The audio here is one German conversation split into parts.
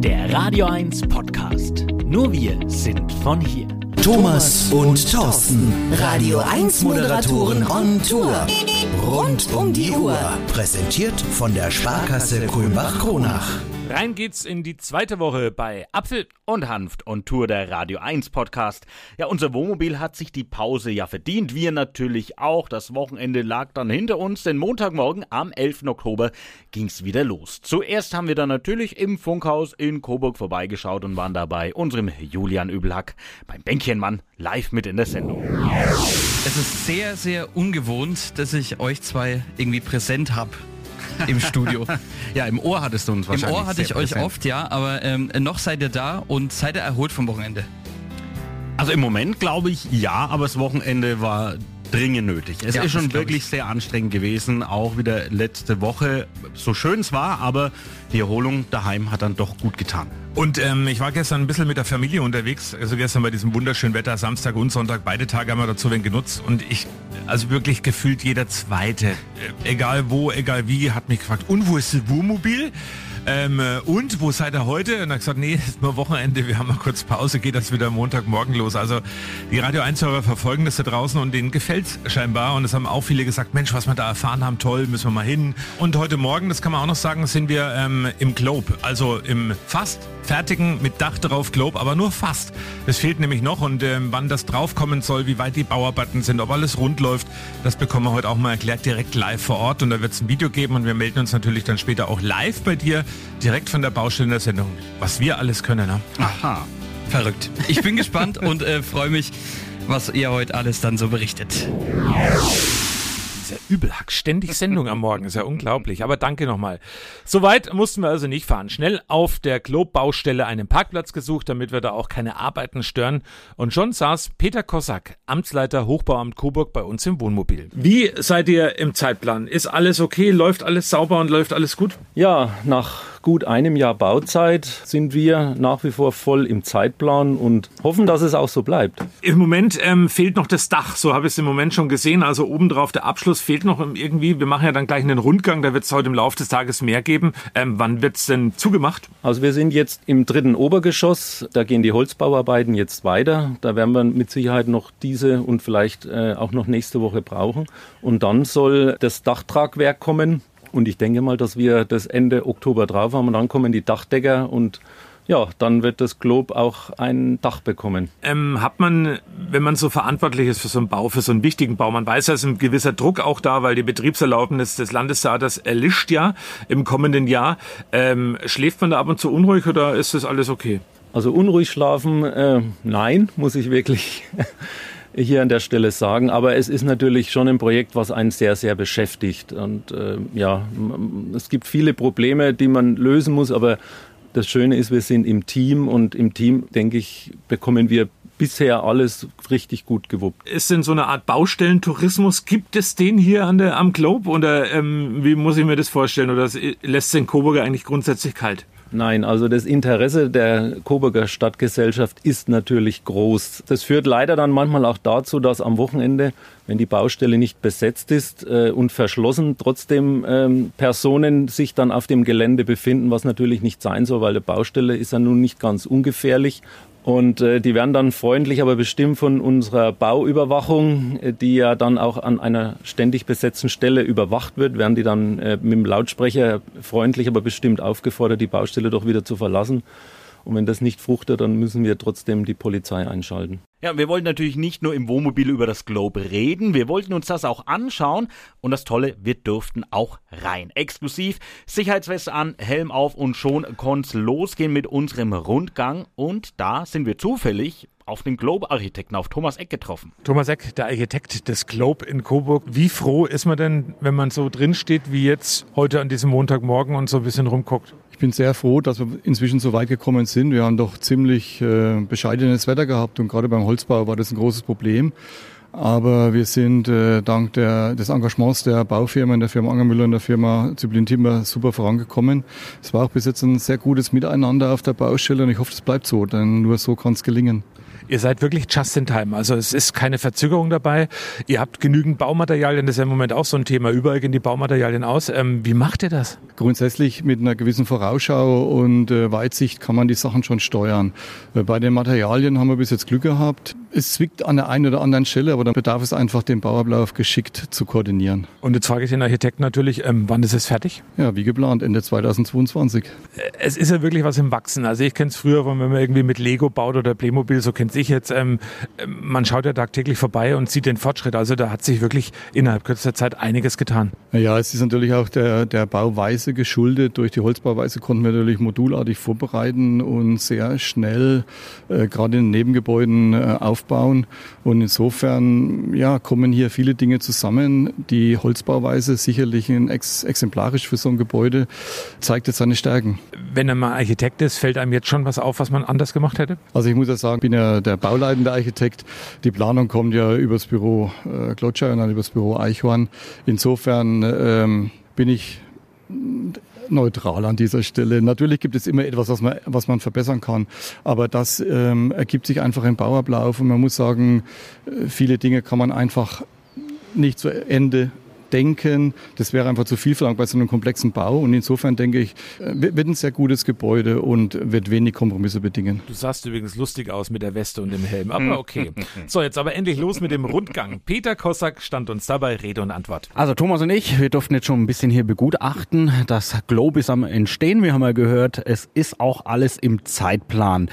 Der Radio 1 Podcast. Nur wir sind von hier. Thomas und Thorsten, Radio 1 Moderatoren on Tour. Rund um die Uhr. Präsentiert von der Sparkasse Kulmbach-Kronach. Rein geht's in die zweite Woche bei Apfel und Hanft und Tour der Radio 1 Podcast. Ja, unser Wohnmobil hat sich die Pause ja verdient. Wir natürlich auch. Das Wochenende lag dann hinter uns, denn Montagmorgen am 11. Oktober ging's wieder los. Zuerst haben wir dann natürlich im Funkhaus in Coburg vorbeigeschaut und waren dabei unserem Julian Übelhack beim Bänkchenmann live mit in der Sendung. Es ist sehr, sehr ungewohnt, dass ich euch zwei irgendwie präsent habe im Studio. ja, im Ohr hattest du uns wahrscheinlich. Im Ohr hatte ich euch präsent. oft, ja, aber ähm, noch seid ihr da und seid ihr erholt vom Wochenende. Also im Moment glaube ich ja, aber das Wochenende war dringend nötig. Es Ja, ist schon wirklich ich. sehr anstrengend gewesen, auch wieder letzte Woche, so schön es war, aber die Erholung daheim hat dann doch gut getan. Und ähm, ich war gestern ein bisschen mit der Familie unterwegs, also gestern bei diesem wunderschönen Wetter, Samstag und Sonntag, beide Tage haben wir dazu wen genutzt und ich, also wirklich gefühlt jeder Zweite, äh, egal wo, egal wie, hat mich gefragt, und wo ist das Wohnmobil? Ähm, äh, und wo seid ihr heute? Und er hat gesagt, nee, ist nur Wochenende, wir haben mal kurz Pause, geht das wieder Montagmorgen los. Also die Radio 1-Hörer verfolgen das da draußen und denen gefällt's scheinbar. Und es haben auch viele gesagt, Mensch, was wir da erfahren haben, toll, müssen wir mal hin. Und heute Morgen, das kann man auch noch sagen, sind wir ähm, im Globe, also im fast fertigen mit Dach drauf Globe, aber nur fast. Es fehlt nämlich noch und ähm, wann das draufkommen soll, wie weit die Bauarbeiten sind, ob alles rund läuft, das bekommen wir heute auch mal erklärt direkt live vor Ort und da wird es ein Video geben und wir melden uns natürlich dann später auch live bei dir direkt von der Baustelle in der Sendung. Was wir alles können, ne? Aha. Verrückt. Ich bin gespannt und äh, freue mich, was ihr heute alles dann so berichtet. Übelhack, ständig Sendung am Morgen, ist ja unglaublich. Aber danke nochmal. Soweit mussten wir also nicht fahren. Schnell auf der Globe-Baustelle einen Parkplatz gesucht, damit wir da auch keine Arbeiten stören. Und schon saß Peter Kossack, Amtsleiter Hochbauamt Coburg, bei uns im Wohnmobil. Wie seid ihr im Zeitplan? Ist alles okay? Läuft alles sauber und läuft alles gut? Ja, nach gut einem Jahr Bauzeit sind wir nach wie vor voll im Zeitplan und hoffen, dass es auch so bleibt. Im Moment ähm, fehlt noch das Dach, so habe ich es im Moment schon gesehen. Also obendrauf der Abschluss fehlt noch irgendwie. Wir machen ja dann gleich einen Rundgang, da wird es heute im Laufe des Tages mehr geben. Ähm, wann wird es denn zugemacht? Also wir sind jetzt im dritten Obergeschoss, da gehen die Holzbauarbeiten jetzt weiter. Da werden wir mit Sicherheit noch diese und vielleicht äh, auch noch nächste Woche brauchen. Und dann soll das Dachtragwerk kommen. Und ich denke mal, dass wir das Ende Oktober drauf haben und dann kommen die Dachdecker und ja, dann wird das Globe auch ein Dach bekommen. Ähm, hat man, wenn man so verantwortlich ist für so einen Bau, für so einen wichtigen Bau, man weiß, da ist ein gewisser Druck auch da, weil die Betriebserlaubnis des Landestheaters erlischt ja im kommenden Jahr. Ähm, schläft man da ab und zu unruhig oder ist das alles okay? Also unruhig schlafen, äh, nein, muss ich wirklich hier an der Stelle sagen. Aber es ist natürlich schon ein Projekt, was einen sehr, sehr beschäftigt. Und äh, ja, es gibt viele Probleme, die man lösen muss. Aber das Schöne ist, wir sind im Team und im Team, denke ich, bekommen wir bisher alles richtig gut gewuppt. Ist denn so eine Art Baustellentourismus? Gibt es den hier an der, am Globe oder ähm, wie muss ich mir das vorstellen? Oder lässt den Coburger eigentlich grundsätzlich kalt? Nein, also das Interesse der Coburger Stadtgesellschaft ist natürlich groß. Das führt leider dann manchmal auch dazu, dass am Wochenende, wenn die Baustelle nicht besetzt ist äh, und verschlossen, trotzdem ähm, Personen sich dann auf dem Gelände befinden, was natürlich nicht sein soll, weil die Baustelle ist ja nun nicht ganz ungefährlich. Und äh, die werden dann freundlich, aber bestimmt von unserer Bauüberwachung, äh, die ja dann auch an einer ständig besetzten Stelle überwacht wird, werden die dann äh, mit dem Lautsprecher freundlich, aber bestimmt aufgefordert, die Baustelle doch wieder zu verlassen. Und wenn das nicht fruchtet, dann müssen wir trotzdem die Polizei einschalten. Ja, wir wollten natürlich nicht nur im Wohnmobil über das Globe reden, wir wollten uns das auch anschauen und das Tolle, wir durften auch rein. Exklusiv, Sicherheitsweste an, Helm auf und schon konnte losgehen mit unserem Rundgang und da sind wir zufällig auf den Globe-Architekten, auf Thomas Eck getroffen. Thomas Eck, der Architekt des Globe in Coburg. Wie froh ist man denn, wenn man so drin steht wie jetzt heute an diesem Montagmorgen und so ein bisschen rumguckt? Ich bin sehr froh, dass wir inzwischen so weit gekommen sind. Wir haben doch ziemlich äh, bescheidenes Wetter gehabt und gerade beim Holzbau war das ein großes Problem. Aber wir sind äh, dank der, des Engagements der Baufirmen, der Firma Angermüller und der Firma Zyblin Timber super vorangekommen. Es war auch bis jetzt ein sehr gutes Miteinander auf der Baustelle und ich hoffe, es bleibt so, denn nur so kann es gelingen. Ihr seid wirklich just in time. Also es ist keine Verzögerung dabei. Ihr habt genügend Baumaterialien. Das ist ja im Moment auch so ein Thema. Überall gehen die Baumaterialien aus. Ähm, wie macht ihr das? Grundsätzlich mit einer gewissen Vorausschau und äh, Weitsicht kann man die Sachen schon steuern. Äh, bei den Materialien haben wir bis jetzt Glück gehabt. Es zwickt an der einen oder anderen Stelle, aber dann bedarf es einfach, den Bauablauf geschickt zu koordinieren. Und jetzt frage ich den Architekten natürlich, ähm, wann ist es fertig? Ja, wie geplant, Ende 2022. Es ist ja wirklich was im Wachsen. Also ich kenne es früher, wenn man irgendwie mit Lego baut oder Playmobil, so kennt sich jetzt. Ähm, man schaut ja tagtäglich vorbei und sieht den Fortschritt. Also da hat sich wirklich innerhalb kürzester Zeit einiges getan. Ja, es ist natürlich auch der, der Bauweise geschuldet. Durch die Holzbauweise konnten wir natürlich modulartig vorbereiten und sehr schnell, äh, gerade in den Nebengebäuden, äh, aufbauen. Und insofern ja, kommen hier viele Dinge zusammen. Die Holzbauweise sicherlich ein ex exemplarisch für so ein Gebäude zeigt jetzt seine Stärken. Wenn er mal Architekt ist, fällt einem jetzt schon was auf, was man anders gemacht hätte? Also ich muss ja sagen, ich bin ja der bauleitende Architekt. Die Planung kommt ja übers Büro äh, Klotscher und dann übers Büro Eichhorn. Insofern ähm, bin ich neutral an dieser Stelle. Natürlich gibt es immer etwas, was man, was man verbessern kann, aber das ähm, ergibt sich einfach im Bauablauf und man muss sagen, äh, viele Dinge kann man einfach nicht zu Ende denken. Das wäre einfach zu viel verlangt bei so einem komplexen Bau. Und insofern denke ich, äh, wird ein sehr gutes Gebäude und wird wenig Kompromisse bedingen. Du sahst übrigens lustig aus mit der Weste und dem Helm, aber okay. So, jetzt aber endlich los mit dem Rundgang. Peter Kossack stand uns dabei Rede und Antwort. Also Thomas und ich, wir durften jetzt schon ein bisschen hier begutachten. Das Globe ist am Entstehen, wir haben ja gehört. Es ist auch alles im Zeitplan.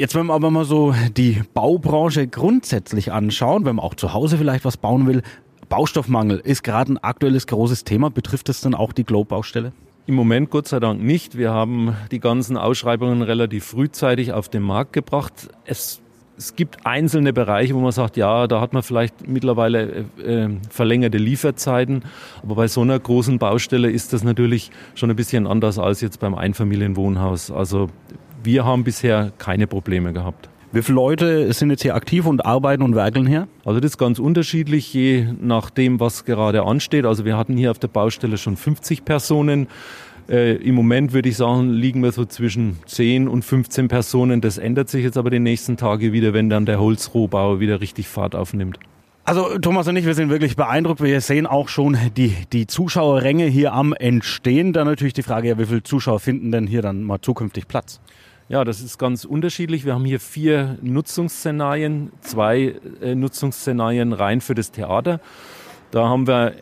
Jetzt, wenn wir aber mal so die Baubranche grundsätzlich anschauen, wenn man auch zu Hause vielleicht was bauen will, Baustoffmangel ist gerade ein aktuelles großes Thema. Betrifft das dann auch die Globe-Baustelle? Im Moment Gott sei Dank nicht. Wir haben die ganzen Ausschreibungen relativ frühzeitig auf den Markt gebracht. Es, es gibt einzelne Bereiche, wo man sagt, ja, da hat man vielleicht mittlerweile äh, verlängerte Lieferzeiten. Aber bei so einer großen Baustelle ist das natürlich schon ein bisschen anders als jetzt beim Einfamilienwohnhaus. Also wir haben bisher keine Probleme gehabt. Wie viele Leute sind jetzt hier aktiv und arbeiten und werkeln hier? Also das ist ganz unterschiedlich, je nachdem, was gerade ansteht. Also wir hatten hier auf der Baustelle schon 50 Personen. Äh, Im Moment würde ich sagen, liegen wir so zwischen 10 und 15 Personen. Das ändert sich jetzt aber die nächsten Tage wieder, wenn dann der Holzrohbau wieder richtig Fahrt aufnimmt. Also Thomas und ich, wir sind wirklich beeindruckt. Wir sehen auch schon die, die Zuschauerränge hier am Entstehen. Dann natürlich die Frage, ja, wie viele Zuschauer finden denn hier dann mal zukünftig Platz? Ja, das ist ganz unterschiedlich. Wir haben hier vier Nutzungsszenarien, zwei äh, Nutzungsszenarien rein für das Theater. Da haben wir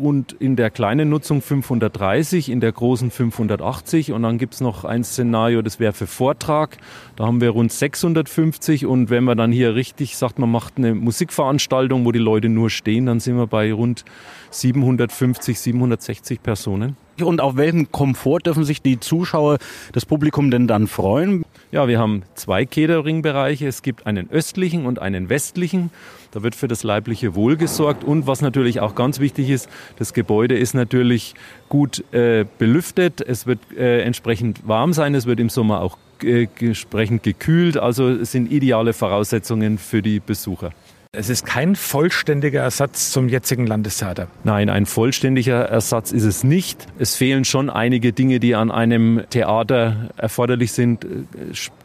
rund in der kleinen Nutzung 530, in der großen 580 und dann gibt's noch ein Szenario, das wäre für Vortrag. Da haben wir rund 650 und wenn man dann hier richtig sagt, man macht eine Musikveranstaltung, wo die Leute nur stehen, dann sind wir bei rund 750, 760 Personen. Und auf welchen Komfort dürfen sich die Zuschauer, das Publikum denn dann freuen? Ja, wir haben zwei Catering-Bereiche. Es gibt einen östlichen und einen westlichen. Da wird für das leibliche Wohl gesorgt. Und was natürlich auch ganz wichtig ist, das Gebäude ist natürlich gut äh, belüftet. Es wird äh, entsprechend warm sein. Es wird im Sommer auch äh, entsprechend gekühlt. Also es sind ideale Voraussetzungen für die Besucher. Es ist kein vollständiger Ersatz zum jetzigen Landestheater. Nein, ein vollständiger Ersatz ist es nicht. Es fehlen schon einige Dinge, die an einem Theater erforderlich sind.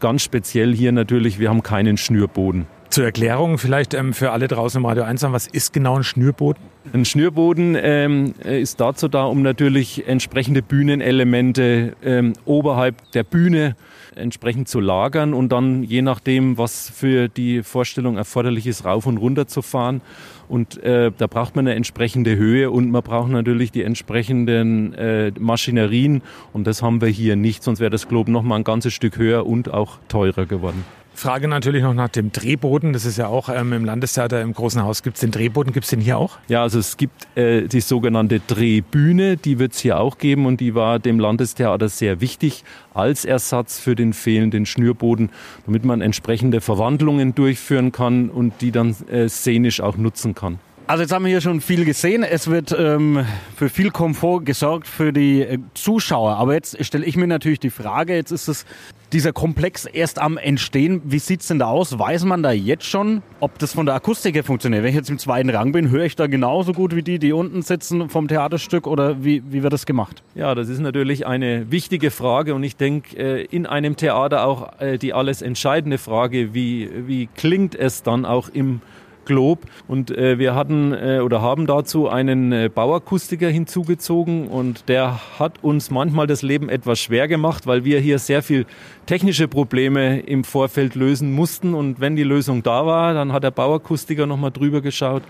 Ganz speziell hier natürlich, wir haben keinen Schnürboden. Zur Erklärung vielleicht ähm, für alle draußen im Radio 1 was ist genau ein Schnürboden? Ein Schnürboden ähm, ist dazu da, um natürlich entsprechende Bühnenelemente ähm, oberhalb der Bühne entsprechend zu lagern und dann je nachdem, was für die Vorstellung erforderlich ist, rauf und runter zu fahren. Und äh, da braucht man eine entsprechende Höhe und man braucht natürlich die entsprechenden äh, Maschinerien und das haben wir hier nicht, sonst wäre das Globe noch mal ein ganzes Stück höher und auch teurer geworden. Frage natürlich noch nach dem Drehboden. Das ist ja auch ähm, im Landestheater im Großen Haus. Gibt es den Drehboden? Gibt es den hier auch? Ja, also es gibt äh, die sogenannte Drehbühne. Die wird es hier auch geben und die war dem Landestheater sehr wichtig als Ersatz für den fehlenden Schnürboden, damit man entsprechende Verwandlungen durchführen kann und die dann äh, szenisch auch nutzen kann. Also jetzt haben wir hier schon viel gesehen. Es wird ähm, für viel Komfort gesorgt für die äh, Zuschauer. Aber jetzt stelle ich mir natürlich die Frage, jetzt ist es dieser Komplex erst am Entstehen. Wie sieht's denn da aus? Weiß man da jetzt schon, ob das von der Akustik her funktioniert? Wenn ich jetzt im zweiten Rang bin, höre ich da genauso gut wie die, die unten sitzen vom Theaterstück oder wie, wie wird das gemacht? Ja, das ist natürlich eine wichtige Frage und ich denke äh, in einem Theater auch äh, die alles entscheidende Frage, wie, wie klingt es dann auch im Globe. Und äh, wir hatten äh, oder haben dazu einen äh, Bauakustiker hinzugezogen und der hat uns manchmal das Leben etwas schwer gemacht, weil wir hier sehr viel technische Probleme im Vorfeld lösen mussten. Und wenn die Lösung da war, dann hat der Bauakustiker nochmal drüber geschaut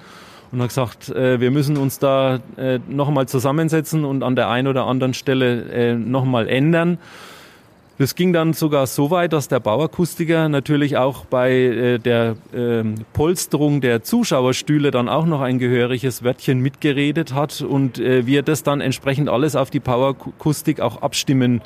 und hat gesagt, äh, wir müssen uns da äh, nochmal zusammensetzen und an der einen oder anderen Stelle äh, nochmal ändern. Das ging dann sogar so weit, dass der Bauakustiker natürlich auch bei äh, der äh, Polsterung der Zuschauerstühle dann auch noch ein gehöriges Wörtchen mitgeredet hat und äh, wir das dann entsprechend alles auf die Bauakustik auch abstimmen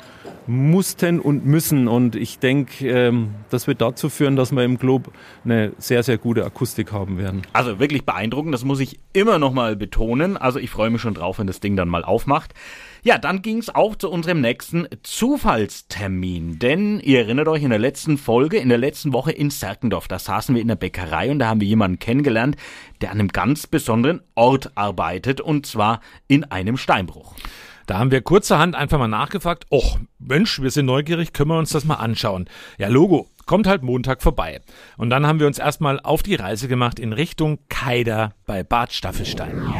mussten und müssen. Und ich denke, ähm, das wird dazu führen, dass wir im Globe eine sehr, sehr gute Akustik haben werden. Also wirklich beeindruckend, das muss ich immer noch mal betonen. Also ich freue mich schon drauf, wenn das Ding dann mal aufmacht. Ja, dann ging es auch zu unserem nächsten Zufallstermin. Denn ihr erinnert euch in der letzten Folge, in der letzten Woche in Serkendorf, da saßen wir in der Bäckerei und da haben wir jemanden kennengelernt, der an einem ganz besonderen Ort arbeitet und zwar in einem Steinbruch. Da haben wir kurzerhand einfach mal nachgefragt, och, Mensch, wir sind neugierig, können wir uns das mal anschauen. Ja, Logo, kommt halt Montag vorbei. Und dann haben wir uns erstmal auf die Reise gemacht in Richtung Keider bei Bad Staffelstein.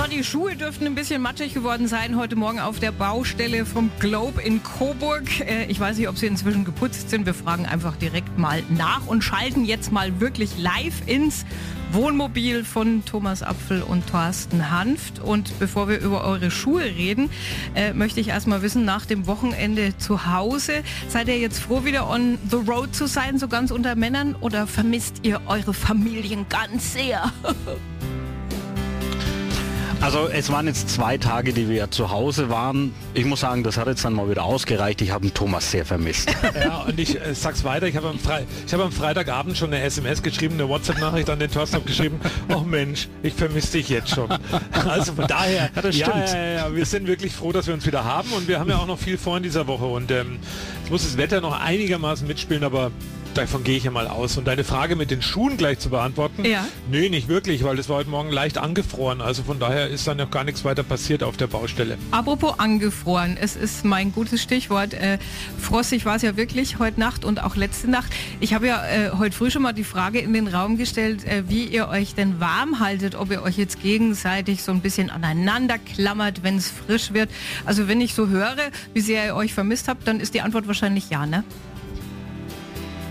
So, die Schuhe dürften ein bisschen matschig geworden sein heute Morgen auf der Baustelle vom Globe in Coburg. Äh, ich weiß nicht, ob sie inzwischen geputzt sind. Wir fragen einfach direkt mal nach und schalten jetzt mal wirklich live ins Wohnmobil von Thomas Apfel und Thorsten Hanft. Und bevor wir über eure Schuhe reden, äh, möchte ich erstmal wissen, nach dem Wochenende zu Hause, seid ihr jetzt froh, wieder on the road zu sein, so ganz unter Männern, oder vermisst ihr eure Familien ganz sehr? Also es waren jetzt zwei Tage, die wir zu Hause waren. Ich muss sagen, das hat jetzt dann mal wieder ausgereicht. Ich habe den Thomas sehr vermisst. Ja, und ich äh, sag's weiter. Ich habe am, Fre hab am Freitagabend schon eine SMS geschrieben, eine WhatsApp-Nachricht an den Thorsten geschrieben. Oh Mensch, ich vermisse dich jetzt schon. Also von daher, ja. Ja, ja, ja, wir sind wirklich froh, dass wir uns wieder haben und wir haben ja auch noch viel vor in dieser Woche und ähm, es muss das Wetter noch einigermaßen mitspielen, aber Davon gehe ich ja mal aus. Und deine Frage mit den Schuhen gleich zu beantworten? Ja. Nee, nicht wirklich, weil das war heute Morgen leicht angefroren. Also von daher ist dann noch gar nichts weiter passiert auf der Baustelle. Apropos angefroren, es ist mein gutes Stichwort. Äh, frostig war es ja wirklich heute Nacht und auch letzte Nacht. Ich habe ja äh, heute früh schon mal die Frage in den Raum gestellt, äh, wie ihr euch denn warm haltet, ob ihr euch jetzt gegenseitig so ein bisschen aneinander klammert, wenn es frisch wird. Also wenn ich so höre, wie sehr ihr euch vermisst habt, dann ist die Antwort wahrscheinlich ja, ne?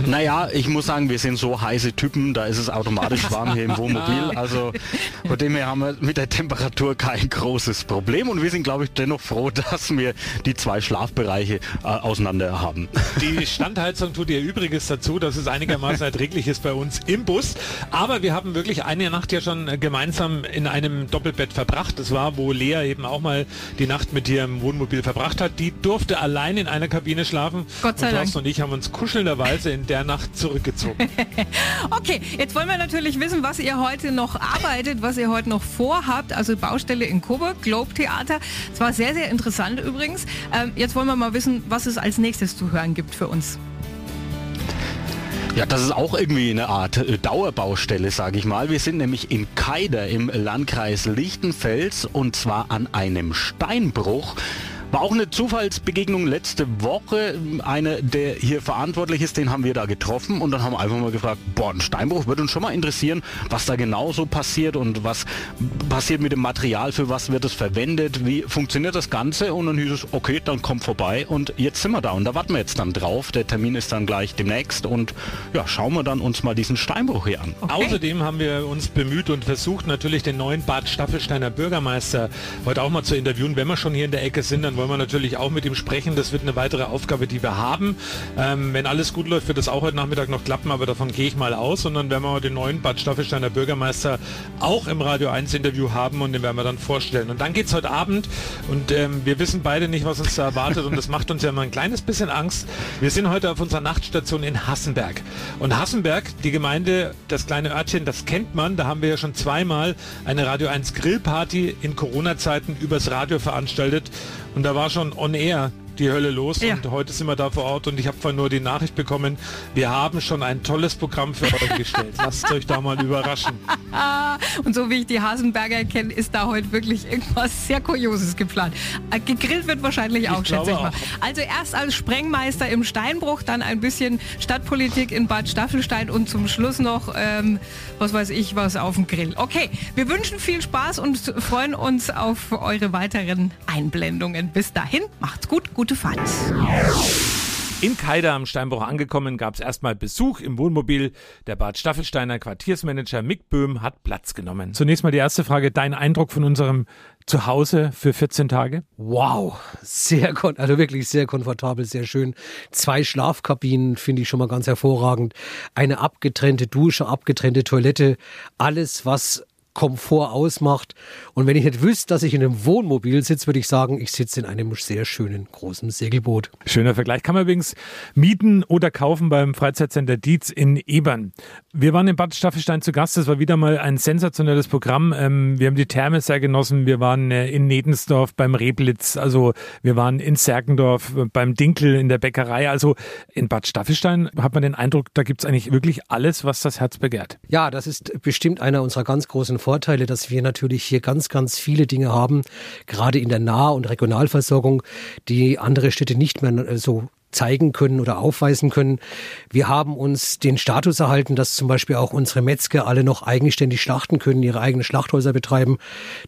Naja, ich muss sagen, wir sind so heiße Typen, da ist es automatisch warm hier im Wohnmobil. Also von dem her haben wir mit der Temperatur kein großes Problem und wir sind, glaube ich, dennoch froh, dass wir die zwei Schlafbereiche äh, auseinander haben. Die Standheizung tut ihr Übriges dazu, dass es einigermaßen erträglich ist bei uns im Bus. Aber wir haben wirklich eine Nacht ja schon gemeinsam in einem Doppelbett verbracht. Das war, wo Lea eben auch mal die Nacht mit dir im Wohnmobil verbracht hat. Die durfte allein in einer Kabine schlafen. Gott sei und Dank. und ich haben uns kuschelnderweise in der Nacht zurückgezogen. okay, jetzt wollen wir natürlich wissen, was ihr heute noch arbeitet, was ihr heute noch vorhabt. Also Baustelle in Coburg, Globe Theater. Es war sehr, sehr interessant übrigens. Ähm, jetzt wollen wir mal wissen, was es als nächstes zu hören gibt für uns. Ja, das ist auch irgendwie eine Art äh, Dauerbaustelle, sage ich mal. Wir sind nämlich in Keider im Landkreis Lichtenfels und zwar an einem Steinbruch. War auch eine Zufallsbegegnung letzte Woche. Einer, der hier verantwortlich ist, den haben wir da getroffen und dann haben wir einfach mal gefragt, boah, ein Steinbruch würde uns schon mal interessieren, was da genau so passiert und was passiert mit dem Material, für was wird es verwendet, wie funktioniert das Ganze und dann hieß es, okay, dann kommt vorbei und jetzt sind wir da und da warten wir jetzt dann drauf. Der Termin ist dann gleich demnächst und ja, schauen wir dann uns mal diesen Steinbruch hier an. Okay. Außerdem haben wir uns bemüht und versucht natürlich den neuen Bad Staffelsteiner Bürgermeister heute auch mal zu interviewen. Wenn wir schon hier in der Ecke sind, dann wollen wollen wir natürlich auch mit ihm sprechen. Das wird eine weitere Aufgabe, die wir haben. Ähm, wenn alles gut läuft, wird das auch heute Nachmittag noch klappen, aber davon gehe ich mal aus. Und dann werden wir den neuen Bad Staffelsteiner Bürgermeister auch im Radio 1 Interview haben und den werden wir dann vorstellen. Und dann geht es heute Abend und ähm, wir wissen beide nicht, was uns da erwartet und das macht uns ja immer ein kleines bisschen Angst. Wir sind heute auf unserer Nachtstation in Hassenberg. Und Hassenberg, die Gemeinde, das kleine Örtchen, das kennt man. Da haben wir ja schon zweimal eine Radio 1 Grillparty in Corona-Zeiten übers Radio veranstaltet. Und da war schon on air die Hölle los ja. und heute sind wir da vor Ort und ich habe vorhin nur die Nachricht bekommen, wir haben schon ein tolles Programm für euch gestellt. Lasst euch da mal überraschen. und so wie ich die Hasenberger kenne, ist da heute wirklich irgendwas sehr Kurioses geplant. Äh, gegrillt wird wahrscheinlich auch, ich schätze ich mal. Auch. Also erst als Sprengmeister im Steinbruch, dann ein bisschen Stadtpolitik in Bad Staffelstein und zum Schluss noch, ähm, was weiß ich, was auf dem Grill. Okay, wir wünschen viel Spaß und freuen uns auf eure weiteren Einblendungen. Bis dahin, macht's gut, gut gute Fahrt. In Kaida am Steinbruch angekommen, gab es erstmal Besuch im Wohnmobil. Der Bad Staffelsteiner Quartiersmanager Mick Böhm hat Platz genommen. Zunächst mal die erste Frage, dein Eindruck von unserem Zuhause für 14 Tage? Wow, sehr, also wirklich sehr komfortabel, sehr schön. Zwei Schlafkabinen finde ich schon mal ganz hervorragend. Eine abgetrennte Dusche, abgetrennte Toilette, alles, was Komfort ausmacht. Und wenn ich nicht wüsste, dass ich in einem Wohnmobil sitze, würde ich sagen, ich sitze in einem sehr schönen großen Segelboot. Schöner Vergleich. Kann man übrigens mieten oder kaufen beim Freizeitcenter Dietz in Ebern. Wir waren in Bad Staffelstein zu Gast. Das war wieder mal ein sensationelles Programm. Ähm, wir haben die Therme sehr genossen. Wir waren äh, in Nedensdorf beim Reblitz. Also wir waren in Serkendorf äh, beim Dinkel in der Bäckerei. Also in Bad Staffelstein hat man den Eindruck, da gibt es eigentlich wirklich alles, was das Herz begehrt. Ja, das ist bestimmt einer unserer ganz großen Vorteile, dass wir natürlich hier ganz, ganz viele Dinge haben, gerade in der Nah- und Regionalversorgung, die andere Städte nicht mehr so zeigen können oder aufweisen können. Wir haben uns den Status erhalten, dass zum Beispiel auch unsere Metzger alle noch eigenständig schlachten können, ihre eigenen Schlachthäuser betreiben.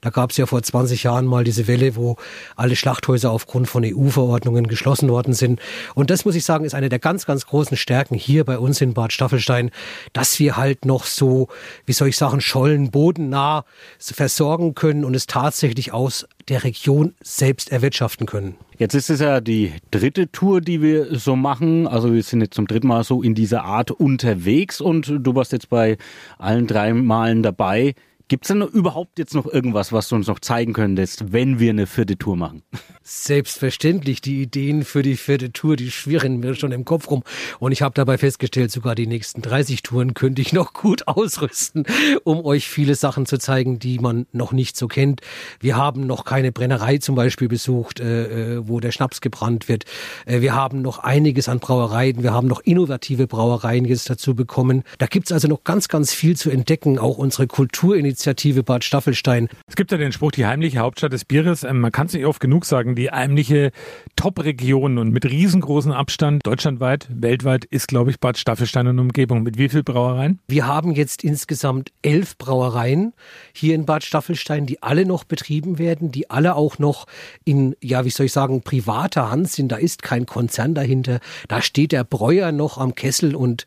Da gab es ja vor 20 Jahren mal diese Welle, wo alle Schlachthäuser aufgrund von EU-Verordnungen geschlossen worden sind. Und das muss ich sagen, ist eine der ganz, ganz großen Stärken hier bei uns in Bad Staffelstein, dass wir halt noch so, wie soll ich sagen, Schollen bodennah versorgen können und es tatsächlich aus der Region selbst erwirtschaften können. Jetzt ist es ja die dritte Tour, die wir so machen. Also wir sind jetzt zum dritten Mal so in dieser Art unterwegs und du warst jetzt bei allen drei Malen dabei. Gibt es denn überhaupt jetzt noch irgendwas, was du uns noch zeigen könntest, wenn wir eine vierte Tour machen? Selbstverständlich, die Ideen für die vierte Tour, die schwirren mir schon im Kopf rum. Und ich habe dabei festgestellt, sogar die nächsten 30 Touren könnte ich noch gut ausrüsten, um euch viele Sachen zu zeigen, die man noch nicht so kennt. Wir haben noch keine Brennerei zum Beispiel besucht, äh, äh wo der Schnaps gebrannt wird. Äh, wir haben noch einiges an Brauereien. Wir haben noch innovative Brauereien jetzt dazu bekommen. Da gibt's also noch ganz, ganz viel zu entdecken. Auch unsere Kulturinitiative Initiative Bad Staffelstein. Es gibt ja den Spruch, die heimliche Hauptstadt des Bieres. Ähm, man kann es nicht oft genug sagen, die heimliche Top-Region und mit riesengroßem Abstand deutschlandweit, weltweit ist, glaube ich, Bad Staffelstein und Umgebung. Mit wie viel Brauereien? Wir haben jetzt insgesamt elf Brauereien hier in Bad Staffelstein, die alle noch betrieben werden, die alle auch noch in, ja, wie soll ich sagen, privater Hand sind. Da ist kein Konzern dahinter. Da steht der Breuer noch am Kessel und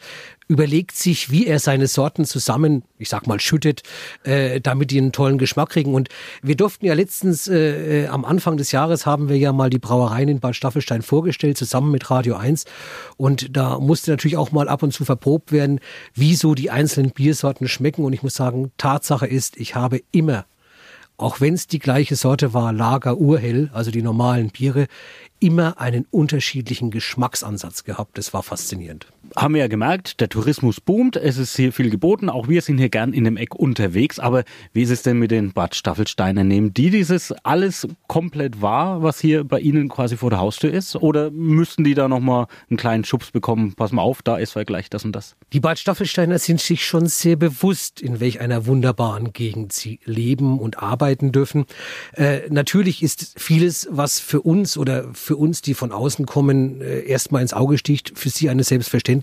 überlegt sich, wie er seine Sorten zusammen, ich sag mal, schüttet, äh, damit die einen tollen Geschmack kriegen. Und wir durften ja letztens, äh, äh, am Anfang des Jahres haben wir ja mal die Brauereien in Bad Staffelstein vorgestellt, zusammen mit Radio 1. Und da musste natürlich auch mal ab und zu verprobt werden, wie so die einzelnen Biersorten schmecken. Und ich muss sagen, Tatsache ist, ich habe immer auch wenn es die gleiche Sorte war, Lager Urhell, also die normalen Biere, immer einen unterschiedlichen Geschmacksansatz gehabt. Das war faszinierend haben wir ja gemerkt, der Tourismus boomt, es ist hier viel geboten, auch wir sind hier gern in dem Eck unterwegs, aber wie ist es denn mit den Bad Staffelsteiner? Nehmen die dieses alles komplett wahr, was hier bei Ihnen quasi vor der Haustür ist? Oder müssten die da nochmal einen kleinen Schubs bekommen? Pass mal auf, da ist gleich das und das. Die Bad Staffelsteiner sind sich schon sehr bewusst, in welch einer wunderbaren Gegend sie leben und arbeiten dürfen. Äh, natürlich ist vieles, was für uns oder für uns, die von außen kommen, äh, erstmal ins Auge sticht, für sie eine Selbstverständlichkeit.